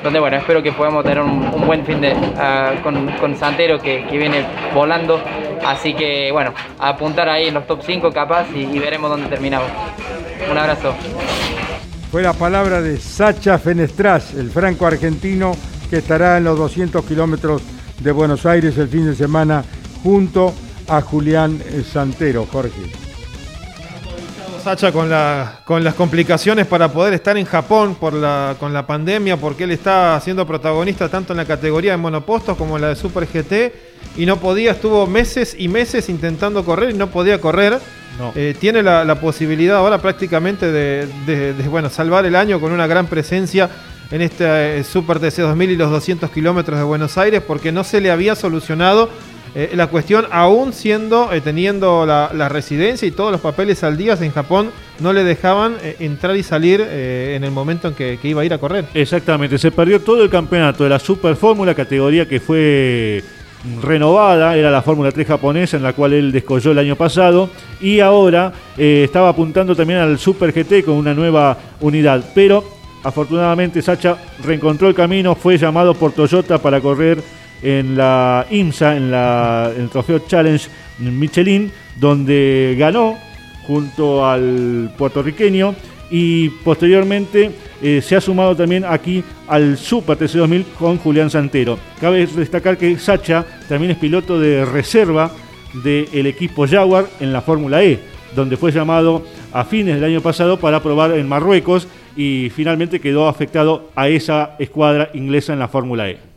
Donde bueno, espero que podamos tener un, buen fin de ah, con, con Santero que, que viene volando. Así que bueno, apuntar ahí en los top 5 capaz y, y veremos dónde terminamos. Un abrazo. Fue la palabra de Sacha Fenestras, el franco argentino que estará en los 200 kilómetros de Buenos Aires el fin de semana junto a Julián eh, Santero, Jorge. Sacha con, la, con las complicaciones para poder estar en Japón por la, con la pandemia, porque él está siendo protagonista tanto en la categoría de monopostos como en la de Super GT y no podía, estuvo meses y meses intentando correr y no podía correr. Eh, tiene la, la posibilidad ahora prácticamente de, de- de, bueno, salvar el año con una gran presencia en este eh, Super TC 2000 y los 200 kilómetros de Buenos Aires porque no se le había solucionado eh, la cuestión, aún siendo, eh, teniendo la, residencia y todos los papeles al día en Japón, no le dejaban eh, entrar y salir en el momento en que, que iba a ir a correr. Exactamente, se perdió todo el campeonato de la Super Fórmula, categoría que fue renovada, era la Fórmula 3 japonesa en la cual él descolló el año pasado y ahora estaba apuntando también al Super GT con una nueva unidad, pero afortunadamente Sacha reencontró el camino, fue llamado por Toyota para correr en la IMSA, en, la, en el trofeo Challenge Michelin, donde ganó junto al puertorriqueño y posteriormente eh, se ha sumado también aquí al Super TC2000 con Julián Santero. Cabe destacar que Sacha también es piloto de reserva del equipo Jaguar en la Fórmula E, donde fue llamado a fines del año pasado para probar en Marruecos y finalmente quedó afectado a esa escuadra inglesa en la Fórmula E.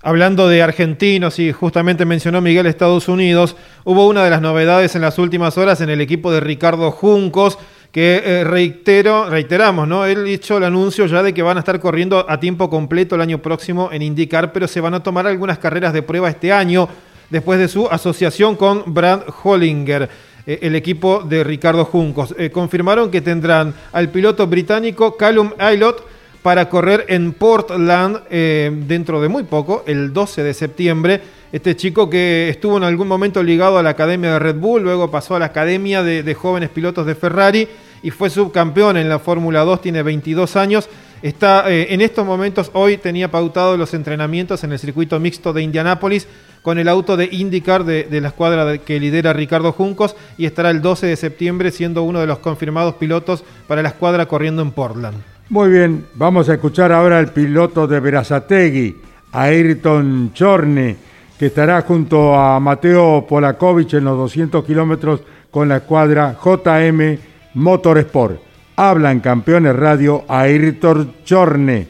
Hablando de argentinos y justamente mencionó Miguel Estados Unidos, hubo una de las novedades en las últimas horas en el equipo de Ricardo Juncos, que eh, reitero, reiteramos, ¿no? Él hizo el anuncio ya de que van a estar corriendo a tiempo completo el año próximo en IndyCar, pero se van a tomar algunas carreras de prueba este año después de su asociación con Brad Hollinger. eh, El equipo de Ricardo Juncos. Eh, confirmaron que tendrán al piloto británico Callum Aylott para correr en Portland eh, dentro de muy poco, el 12 de septiembre. Este chico que estuvo en algún momento ligado a la academia de Red Bull, luego pasó a la academia de, jóvenes pilotos de Ferrari y fue subcampeón en la Fórmula 2, tiene 22 años. Está eh, en estos momentos, hoy tenía pautado los entrenamientos en el circuito mixto de Indianápolis con el auto de IndyCar de, de la escuadra que lidera Ricardo Juncos y estará el 12 de septiembre siendo uno de los confirmados pilotos para la escuadra corriendo en Portland. Muy bien, vamos a escuchar ahora al piloto de Verazategui, Ayrton Chorne, que estará junto a Mateo Polakovic en los 200 kilómetros con la escuadra JM Motorsport. Habla en Campeones Radio Ayrton Chorne.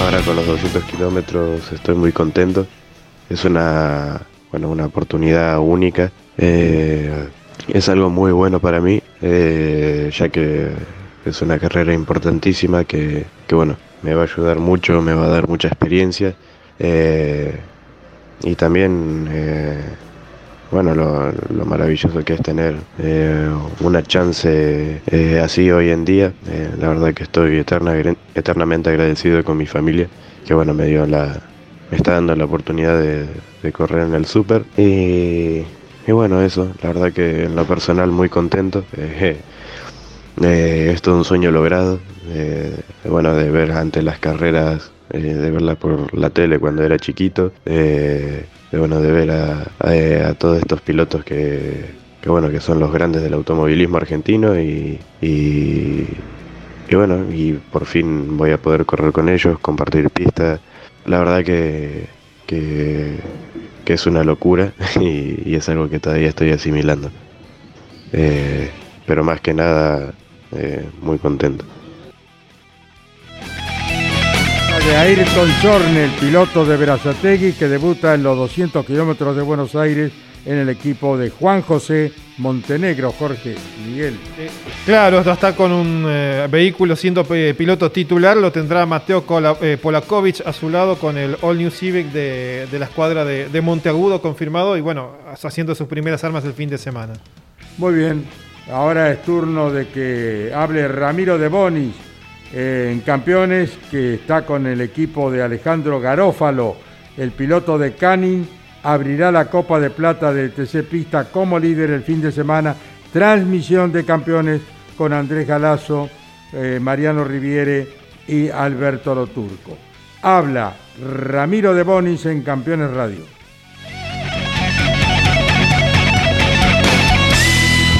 Ahora con los 200 kilómetros estoy muy contento. Es una, bueno, una oportunidad única. Eh, es algo muy bueno para mí, eh, ya que es una carrera importantísima que, que, bueno, me va a ayudar mucho, me va a dar mucha experiencia. eh, y también eh, bueno, lo, lo maravilloso que es tener una chance así hoy en día. La verdad que estoy eterna, eternamente agradecido con mi familia, que bueno, me dio la, me está dando la oportunidad de, correr en el súper. Y, y bueno, eso, la verdad que en lo personal muy contento. Eh, eh, es un sueño logrado, eh, bueno, de ver antes las carreras, eh, de verla por la tele cuando era chiquito, de, bueno, de ver a, todos estos pilotos que, bueno, que son los grandes del automovilismo argentino y, y, y bueno, y por fin voy a poder correr con ellos, compartir pista. La verdad que, que, que es una locura y, es algo que todavía estoy asimilando. Eh, pero más que nada, eh, muy contento. de Ayrton Jorne, el piloto de Verazategui que debuta en los 200 kilómetros de Buenos Aires en el equipo de Juan José Montenegro. Jorge, Miguel. Claro, esto está con un eh, vehículo siendo eh, piloto titular, lo tendrá Mateo eh, Polakovic a su lado con el All New Civic de, de la escuadra de, de Monteagudo confirmado y bueno, haciendo sus primeras armas el fin de semana. Muy bien, ahora es turno de que hable Ramiro de Bonis eh, en campeones, que está con el equipo de Alejandro Garófalo, el piloto de Canning, abrirá la Copa de Plata de TC Pista como líder el fin de semana. Transmisión de campeones con Andrés Galazo, eh, Mariano Riviere y Alberto Loturco. Habla Ramiro de Bonis en Campeones Radio.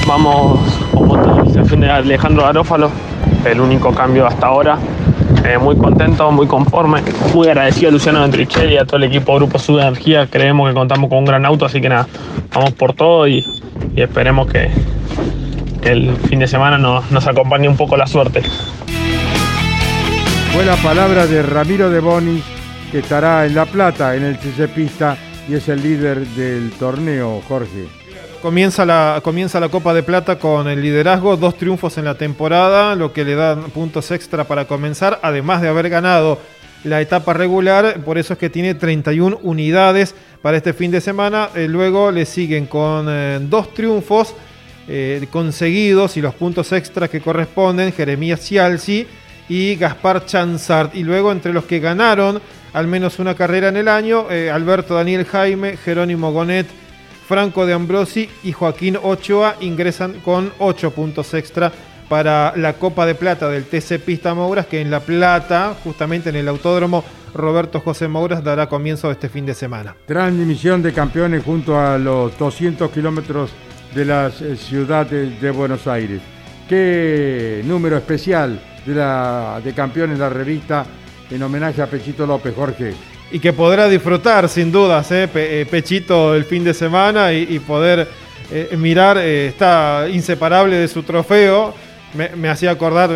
Vamos con motorización de Alejandro Garófalo, el único cambio hasta ahora. Eh, muy contento, muy conforme, muy agradecido a Luciano Ventricelli a todo el equipo Grupo Sud Energía. Creemos que contamos con un gran auto, así que nada, vamos por todo y, esperemos que, el fin de semana nos, nos acompañe un poco la suerte. Fue la palabra de Ramiro de Bonis, que estará en La Plata, en el TC Pista, y es el líder del torneo, Jorge. Comienza la, comienza la Copa de Plata con el liderazgo, dos triunfos en la temporada, lo que le da puntos extra para comenzar, además de haber ganado la etapa regular, por eso es que tiene 31 unidades para este fin de semana. Eh, luego le siguen con eh, dos triunfos eh, conseguidos y los puntos extras que corresponden, Jeremías Cialci y Gaspar Chanzart. Y luego entre los que ganaron al menos una carrera en el año, Alberto Daniel Jaime, Jerónimo Gonet, Franco de Ambrosi y Joaquín Ochoa ingresan con 8 puntos extra para la Copa de Plata del TC Pista Mouras, que en La Plata, justamente en el Autódromo Roberto José Mouras, dará comienzo este fin de semana. Transmisión de campeones junto a los 200 kilómetros de la eh, ciudad de, Buenos Aires. Qué número especial de, campeones la revista en homenaje a Pechito López, Jorge. Y que podrá disfrutar sin dudas, ¿eh? Eh, Pechito el fin de semana y, poder eh, mirar, está inseparable de su trofeo. Me, hacía acordar,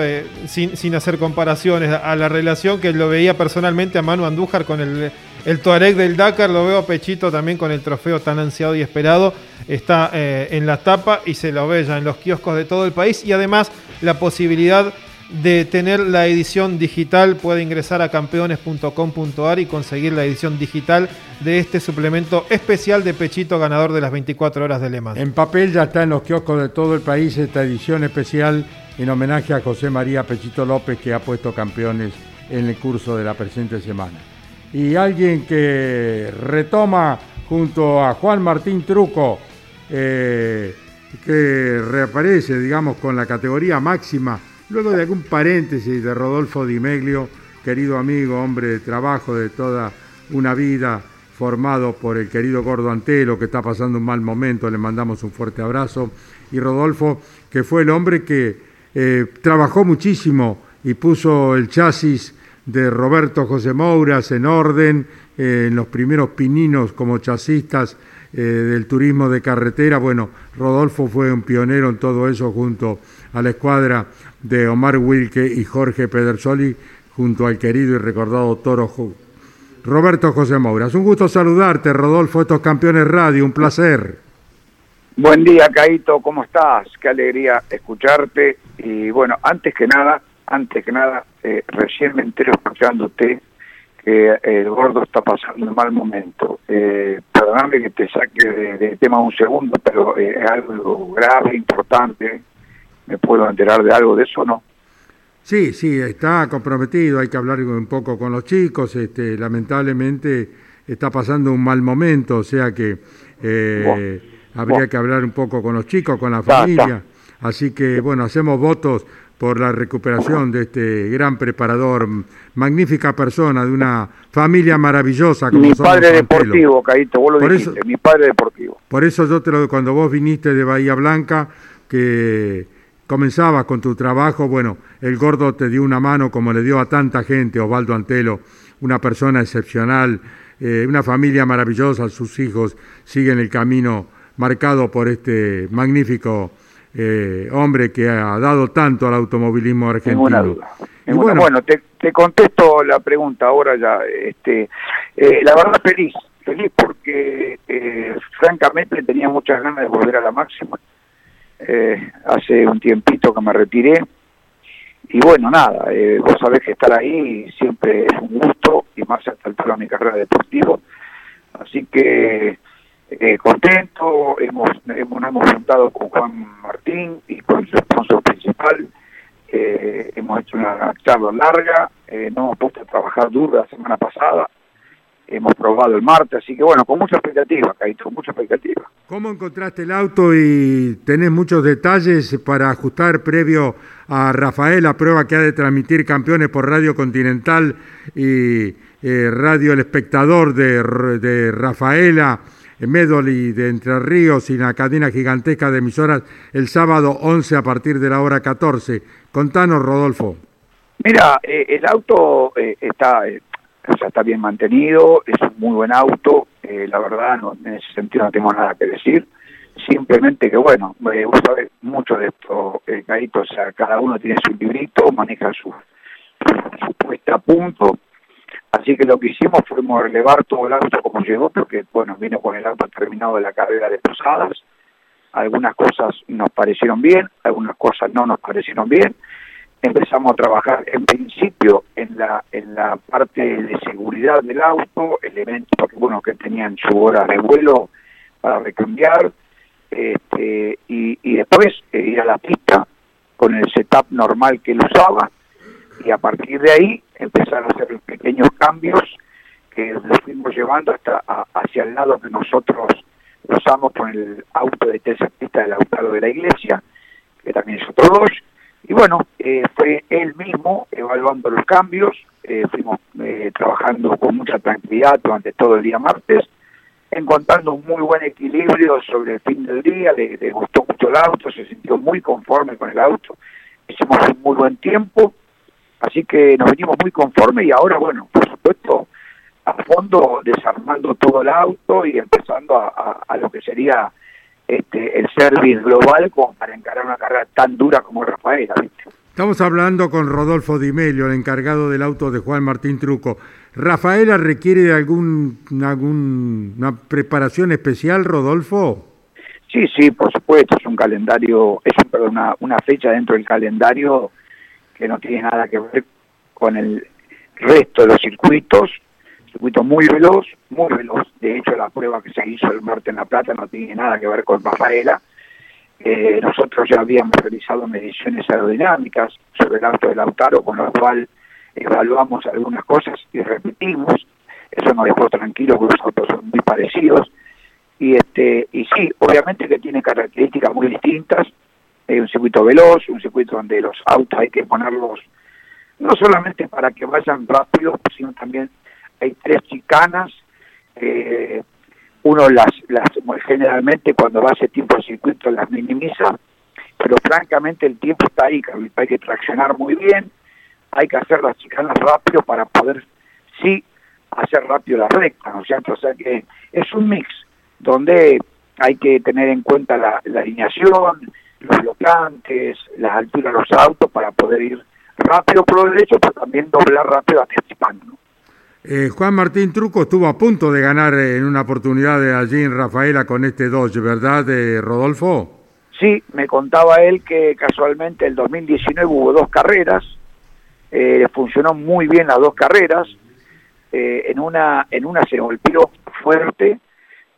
sin, sin hacer comparaciones, a la relación que lo veía personalmente a Manu Andújar con el, el Tuareg del Dakar, lo veo a Pechito también con el trofeo tan ansiado y esperado. Está en la tapa y se lo ve ya en los kioscos de todo el país y además la posibilidad de tener la edición digital puede ingresar a campeones.com.ar y conseguir la edición digital de este suplemento especial de Pechito ganador de las 24 horas de Le. En papel ya está en los kioscos de todo el país esta edición especial en homenaje a José María Pechito López que ha puesto campeones en el curso de la presente semana. Y alguien que retoma junto a Juan Martín Truco, eh, que reaparece, digamos, con la categoría máxima, luego de algún paréntesis de Rodolfo Di Meglio, querido amigo, hombre de trabajo de toda una vida, formado por el querido Gordo Antelo, que está pasando un mal momento, le mandamos un fuerte abrazo, y Rodolfo, que fue el hombre que eh, trabajó muchísimo y puso el chasis de Roberto José Mouras en orden, eh, en los primeros pininos como chasistas eh, del turismo de carretera. Bueno, Rodolfo fue un pionero en todo eso junto a la escuadra de Omar Wilke y Jorge Pedersoli, junto al querido y recordado Toro Jo- Roberto José Mouras. Un gusto saludarte, Rodolfo, estos campeones radio, un placer. Buen día, Caito, ¿cómo estás? Qué alegría escucharte. Y bueno, antes que nada, antes que nada, eh, recién me entero escuchándote que el gordo está pasando un mal momento. Eh, perdóname que te saque de, de tema un segundo, pero eh, es algo grave, importante. ¿Me puedo enterar de algo de eso o no? Sí, sí, está comprometido, hay que hablar un poco con los chicos, este, lamentablemente está pasando un mal momento, o sea que eh, habría Bueno. que hablar un poco con los chicos, con la Está, familia, así que bueno, hacemos votos por la recuperación de este gran preparador, magnífica persona, de una familia maravillosa como Mi padre deportivo, Caíto, vos lo Por dijiste, eso- mi padre deportivo. Por eso yo te lo, cuando vos viniste de Bahía Blanca, que comenzabas con tu trabajo, bueno, el gordo te dio una mano como le dio a tanta gente, Osvaldo Antelo, una persona excepcional, eh, una familia maravillosa, sus hijos siguen el camino marcado por este magnífico eh, hombre que ha dado tanto al automovilismo argentino. Ninguna duda. Y Ninguna- bueno, bueno, te, te contesto la pregunta ahora ya. Este, eh, la verdad feliz, feliz porque eh, francamente tenía muchas ganas de volver a la máxima. Eh, hace un tiempito que me retiré y bueno, nada, eh, vos sabés que estar ahí siempre es un gusto y más hasta el altura de mi carrera deportiva. Así que eh, contento, hemos, hemos, nos hemos juntado con Juan Martín y con su sponsor principal. Eh, hemos hecho una charla larga, nos hemos puesto a trabajar duro la semana pasada, hemos probado el martes, así que bueno, con mucha expectativa, Caíto, con mucha expectativa. ¿Cómo encontraste el auto y tenés muchos detalles para ajustar previo a Rafael, la prueba que ha de transmitir campeones por Radio Continental y eh, Radio El Espectador de, Rafaela, Medoli de Entre Ríos y una cadena gigantesca de emisoras el sábado 11 a partir de la hora 14? Contanos, Rodolfo. Mira, eh, el auto eh, está, eh, o sea, está bien mantenido, es un muy buen auto, eh, la verdad no, en ese sentido no tengo nada que decir, simplemente que bueno, eh, vos sabés mucho de esto, eh, o sea, cada uno tiene su librito, maneja su, su puesta a punto, así que lo que hicimos fue relevar todo el auto como llegó, porque bueno, vino con el auto terminado de la carrera de Posadas, algunas cosas nos parecieron bien, algunas cosas no nos parecieron bien, empezamos a trabajar en principio en la en la parte de seguridad del auto, elementos que bueno que tenían su hora de vuelo para recambiar, este, y, y después eh, ir a la pista con el setup normal que él usaba y a partir de ahí empezar a hacer pequeños cambios que los fuimos llevando hasta a- hacia el lado que nosotros usamos con el auto de tercer pista del Lautaro de la iglesia, que también es otro Dodge, y bueno, eh, fue él mismo evaluando los cambios, eh, fuimos eh, trabajando con mucha tranquilidad durante todo el día martes, encontrando un muy buen equilibrio sobre el fin del día, le, gustó mucho el auto, se sintió muy conforme con el auto, hicimos un muy buen tiempo, así que nos venimos muy conformes y ahora, bueno, por supuesto, a fondo desarmando todo el auto y empezando a- a lo que sería este el service global como para encarar una carrera tan dura como Rafaela, ¿viste? Estamos hablando con Rodolfo Di Melio, el encargado del auto de Juan Martín Truco. ¿Rafaela requiere de algún, algún- una preparación especial, Rodolfo? Sí, sí, por supuesto, es un calendario, es una fecha dentro del calendario que no tiene nada que ver con el resto de los circuitos, circuito muy veloz, muy veloz, de hecho la prueba que se hizo el martes en La Plata no tiene nada que ver con Rafaela, Eh, nosotros ya habíamos realizado mediciones aerodinámicas sobre el auto de Lautaro, con lo cual evaluamos algunas cosas y repetimos, eso nos dejó tranquilo que los autos son muy parecidos, y este y sí, obviamente que tiene características muy distintas, es un circuito veloz, un circuito donde los autos hay que ponerlos no solamente para que vayan rápido, sino también hay tres chicanas, eh, uno las, las generalmente cuando va a ese tipo de circuito las minimiza, pero francamente el tiempo está ahí, hay que traccionar muy bien, hay que hacer las chicanas rápido para poder sí hacer rápido la recta, ¿no es cierto? O sea que es un mix donde hay que tener en cuenta la, alineación, los bloqueantes, las alturas de los autos para poder ir rápido por derecho, pero también doblar rápido anticipando. Eh, Juan Martín Truco estuvo a punto de ganar eh, en una oportunidad de allí en Rafaela con este Dodge, ¿verdad, eh, Rodolfo? Sí, me contaba él que casualmente el 2019 hubo dos carreras, eh, funcionó muy bien las dos carreras, en una en una se golpeó fuerte,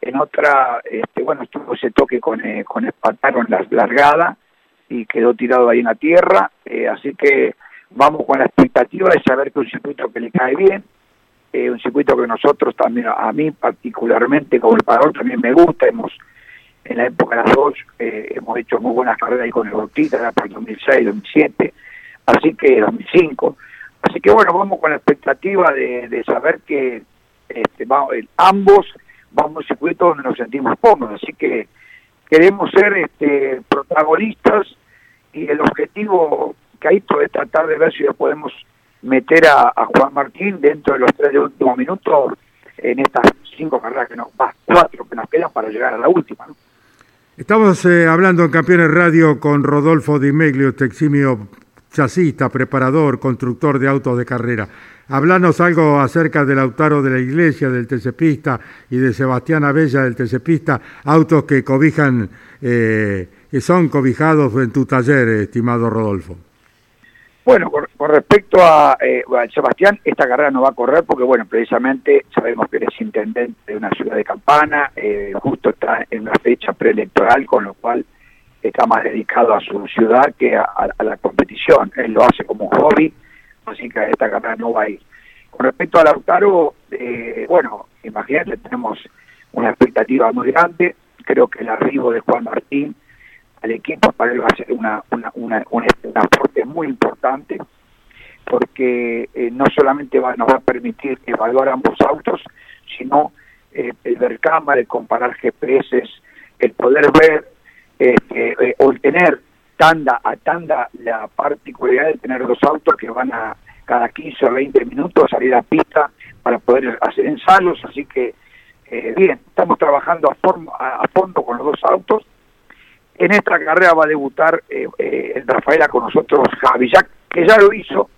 en otra, este, bueno, tuvo ese toque con, eh, con la largada y quedó tirado ahí en la tierra, así que vamos con la expectativa de saber que un circuito que le cae bien, eh, un circuito que nosotros también, a mí particularmente como el parador también me gusta, hemos en la época de las dos eh, hemos hecho muy buenas carreras ahí con el Bautista, por 2006, 2007, así que 2005, así que bueno, vamos con la expectativa de, saber que este, vamos, eh, ambos vamos a un circuito donde nos sentimos cómodos, así que queremos ser este, protagonistas y el objetivo que hay es tratar de ver si podemos meter a, Juan Martín dentro de los tres de últimos minutos en estas cinco carreras que nos, va, cuatro que nos quedan para llegar a la última. Estamos eh, hablando en Campeones Radio con Rodolfo Di Meglio, este chasista, preparador, constructor de autos de carrera. Hablanos algo acerca del Lautaro de la Iglesia, del TCPista y de Sebastián Abella del TCPista, autos que cobijan, eh, que son cobijados en tu taller, estimado Rodolfo. Bueno, con, con respecto a, eh, Sebastián, esta carrera no va a correr porque, bueno, precisamente sabemos que él es intendente de una ciudad de Campana, eh, justo está en una fecha preelectoral, con lo cual está más dedicado a su ciudad que a, a- a la competición. Él lo hace como un hobby, así que esta carrera no va a ir. Con respecto a Lautaro, eh, bueno, imagínate, tenemos una expectativa muy grande. Creo que el arribo de Juan Martín al equipo para él va a ser una, una, una, un, aporte muy importante porque eh, no solamente va, nos va a permitir evaluar ambos autos, sino eh, el ver cámara, el comparar GPS, el poder ver este, eh, o tener tanda a tanda la particularidad de tener dos autos que van a cada 15 o 20 minutos salir a pista para poder hacer ensayos, así que eh, bien, estamos trabajando a, forma, a, a fondo con los dos autos. En esta carrera va a debutar eh, eh, el Rafaela con nosotros Javillac, que ya lo hizo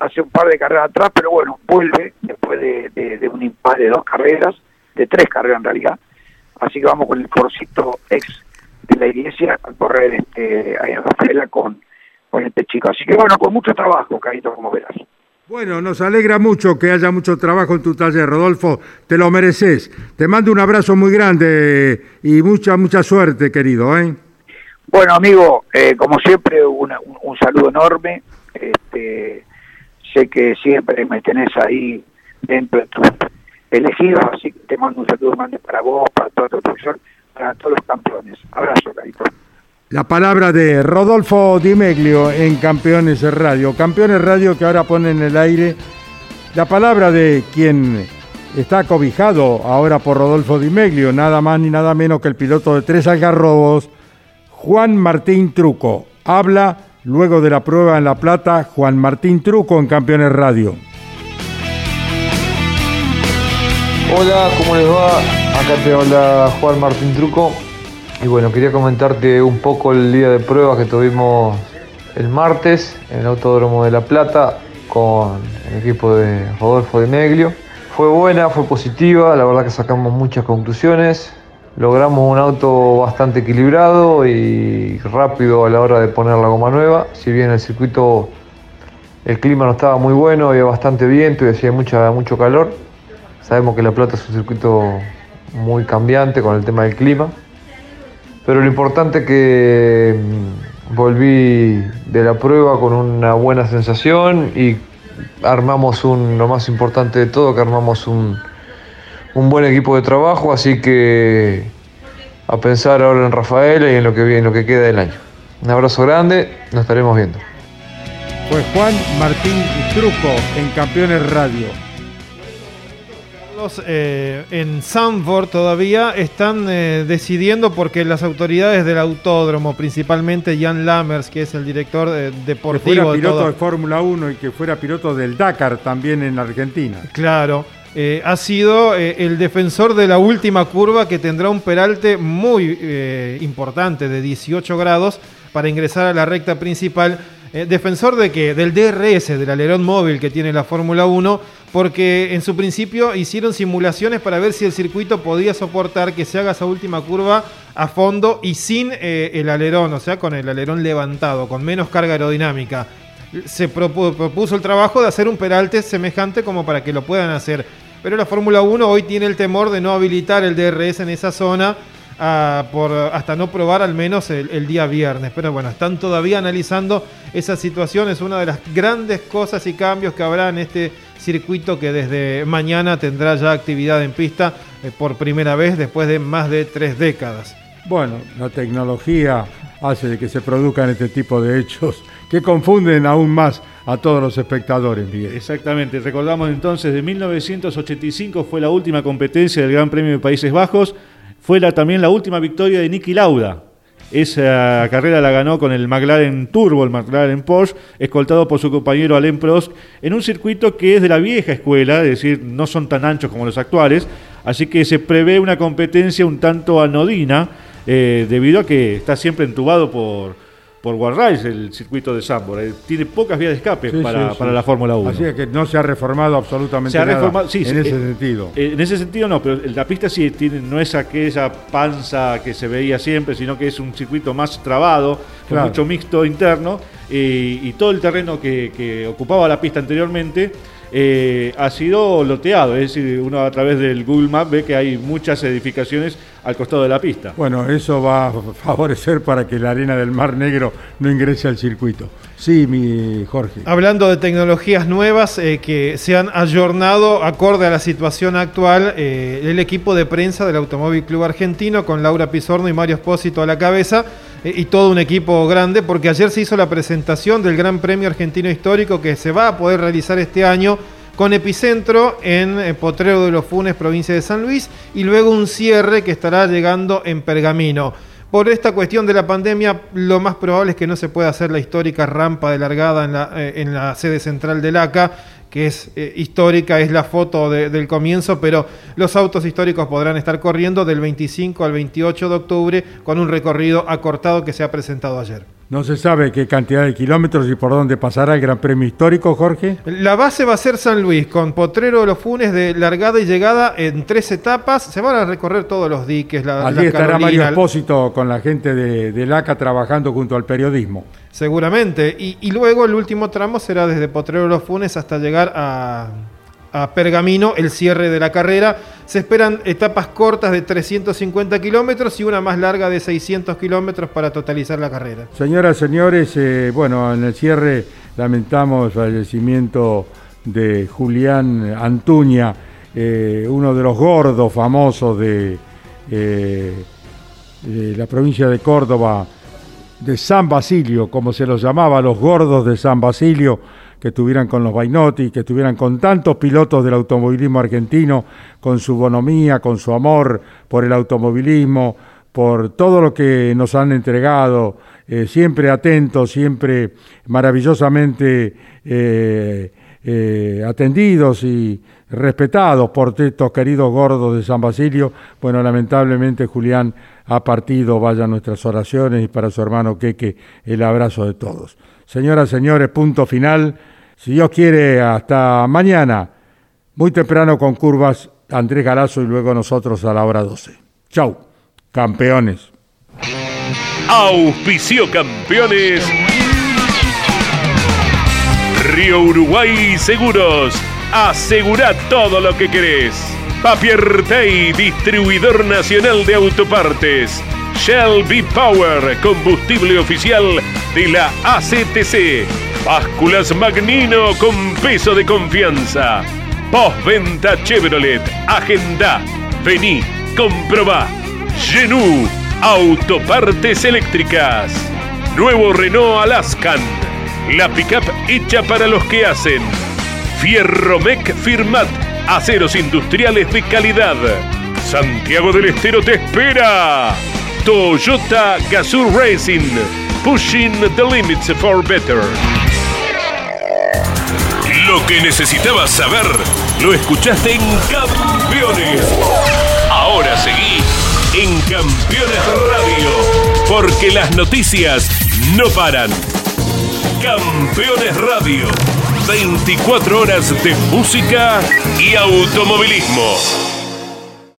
hace un par de carreras atrás, pero bueno, vuelve después de, un impasse de dos carreras, de tres carreras en realidad. Así que vamos con el forcito ex de la iglesia a correr este, en Rafaela con, con este chico. Así que bueno, con mucho trabajo, Carito, como verás. Bueno, nos alegra mucho que haya mucho trabajo en tu taller, Rodolfo. Te lo mereces. Te mando un abrazo muy grande y mucha, mucha suerte, querido. ¿eh? Bueno, amigo, eh, como siempre, una- un, saludo enorme. Este, sé que siempre me tenés ahí dentro de tus elegidos, así que te mando un saludo grande para vos, para toda tu profesor, para todos los campeones. Abrazo, Carito. La palabra de Rodolfo Di Meglio en Campeones Radio. Campeones Radio que ahora pone en el aire la palabra de quien está cobijado ahora por Rodolfo Di Meglio, nada más ni nada menos que el piloto de tres algarrobos, Juan Martín Truco. Habla luego de la prueba en La Plata, Juan Martín Truco en Campeones Radio. Hola, ¿cómo les va? Acá te habla Juan Martín Truco. Y bueno, quería comentarte un poco el día de pruebas que tuvimos el martes en el Autódromo de La Plata con el equipo de Rodolfo de Meglio. Fue buena, fue positiva, la verdad que sacamos muchas conclusiones. Logramos un auto bastante equilibrado y rápido a la hora de poner la goma nueva. Si bien el circuito, el clima no estaba muy bueno, había bastante viento y hacía mucha, mucho calor. Sabemos que La Plata es un circuito muy cambiante con el tema del clima. Pero lo importante es que mm, volví de la prueba con una buena sensación y armamos un, lo más importante de todo, que armamos un, un buen equipo de trabajo, así que a pensar ahora en Rafael y en lo que en lo que queda del año. Un abrazo grande, nos estaremos viendo. Fue Juan Martín Truco en Campeones Radio. Carlos, eh, en Sanford todavía están eh, decidiendo porque las autoridades del autódromo, principalmente Jan Lammers, que es el director eh, Que fuera deportivo de piloto todo- de Fórmula 1 y que fuera piloto del Dakar también en Argentina. Claro, ha sido el defensor de la última curva que tendrá un peralte muy importante de 18 grados para ingresar a la recta principal. Eh, defensor de qué? Del DRS, del alerón móvil que tiene la Fórmula 1, porque en su principio hicieron simulaciones para ver si el circuito podía soportar que se haga esa última curva a fondo y sin eh, el alerón, o sea, con el alerón levantado, con menos carga aerodinámica. se propu- propuso el trabajo de hacer un peralte semejante como para que lo puedan hacer. Pero la Fórmula 1 hoy tiene el temor de no habilitar el DRS en esa zona por, hasta no probar al menos el, el día viernes. Pero bueno, están todavía analizando esa situación. Es una de las grandes cosas y cambios que habrá en este circuito que desde mañana tendrá ya actividad en pista eh, por primera vez después de más de tres décadas. Bueno, la tecnología hace de que se produzcan este tipo de hechos que confunden aún más a todos los espectadores, Miguel. Exactamente, recordamos entonces de 1985 fue la última competencia del Gran Premio de Países Bajos, fue la, también la última victoria de Niki Lauda. Esa carrera la ganó con el McLaren Turbo, el McLaren Porsche, escoltado por su compañero Alain Prost, en un circuito que es de la vieja escuela, es decir, no son tan anchos como los actuales, así que se prevé una competencia un tanto anodina, eh, debido a que está siempre entubado por, por Warrais, el circuito de Zandvoort. Eh, Tiene pocas vías de escape Sí, para, sí, sí. para la Fórmula 1. Así es que no se ha reformado absolutamente Se ha nada reformado, sí, en ese eh, sentido. eh, en ese sentido no, pero la pista sí tiene, no es aquella panza que se veía siempre, sino que es un circuito más trabado, con mucho mixto interno, eh, y todo el terreno que, que ocupaba la pista anteriormente eh, ha sido loteado, es decir, uno a través del Google Maps ve que hay muchas edificaciones al costado de la pista. Bueno, eso va a favorecer para que la arena del Mar Negro no ingrese al circuito. Sí, mi Jorge. Hablando de tecnologías nuevas eh, que se han ayornado acorde a la situación actual, eh, el equipo de prensa del Automóvil Club Argentino con Laura Pizorno y Mario Espósito a la cabeza eh, y todo un equipo grande porque ayer se hizo la presentación del Gran Premio Argentino Histórico que se va a poder realizar este año con epicentro en eh, Potrero de los Funes, provincia de San Luis, y luego un cierre que estará llegando en Pergamino. Por esta cuestión de la pandemia, lo más probable es que no se pueda hacer la histórica rampa de largada en la, eh, sede central del ACA, que es eh, histórica, es la foto de- del comienzo, pero los autos históricos podrán estar corriendo del 25 al 28 de octubre con un recorrido acortado que se ha presentado ayer. No se sabe qué cantidad de kilómetros y por dónde pasará el Gran Premio Histórico, Jorge. La base va a ser San Luis, con Potrero de los Funes de largada y llegada en tres etapas. Se van a recorrer todos los diques. La, Allí la estará Carolina, Mario Espósito con la gente de, del ACA trabajando junto al periodismo. Seguramente. Y, y luego el último tramo será desde Potrero de los Funes hasta llegar a, Pergamino, el cierre de la carrera. Se esperan etapas cortas de 350 kilómetros y una más larga de 600 kilómetros para totalizar la carrera. Señoras, señores, eh, bueno, en el cierre lamentamos el fallecimiento de Julián Antuña, eh, uno de los gordos famosos eh, de la provincia de Córdoba, de San Basilio, como se los llamaba, los gordos de San Basilio, que estuvieran con los Bainotti, que estuvieran con tantos pilotos del automovilismo argentino, con su bonomía, con su amor por el automovilismo, por todo lo que nos han entregado, eh, siempre atentos, siempre maravillosamente eh, eh, atendidos y respetados por estos queridos gordos de San Basilio. Bueno, lamentablemente Julián ha partido, vaya nuestras oraciones y para su hermano Queque el abrazo de todos. Señoras, señores, punto final. Si Dios quiere, hasta mañana, muy temprano con curvas, Andrés Galazo y luego nosotros a la hora 12. Chau, campeones. Auspicio campeones. Río Uruguay Seguros. Asegura todo lo que querés. Papier Tay, distribuidor nacional de autopartes. Shell V-Power, combustible oficial de la ACTC. Básculas Magnino con peso de confianza. Postventa Chevrolet. Agenda. Vení, comprobá. Genú, autopartes eléctricas. Nuevo Renault Alaskan. La pickup hecha para los que hacen. Fierromec Firmat. Aceros industriales de calidad. Santiago del Estero te espera. Toyota Gazoo Racing. Pushing the limits for better. Lo que necesitabas saber lo escuchaste en Campeones. Ahora seguí en Campeones Radio, porque las noticias no paran. Campeones Radio, 24 horas de música y automovilismo.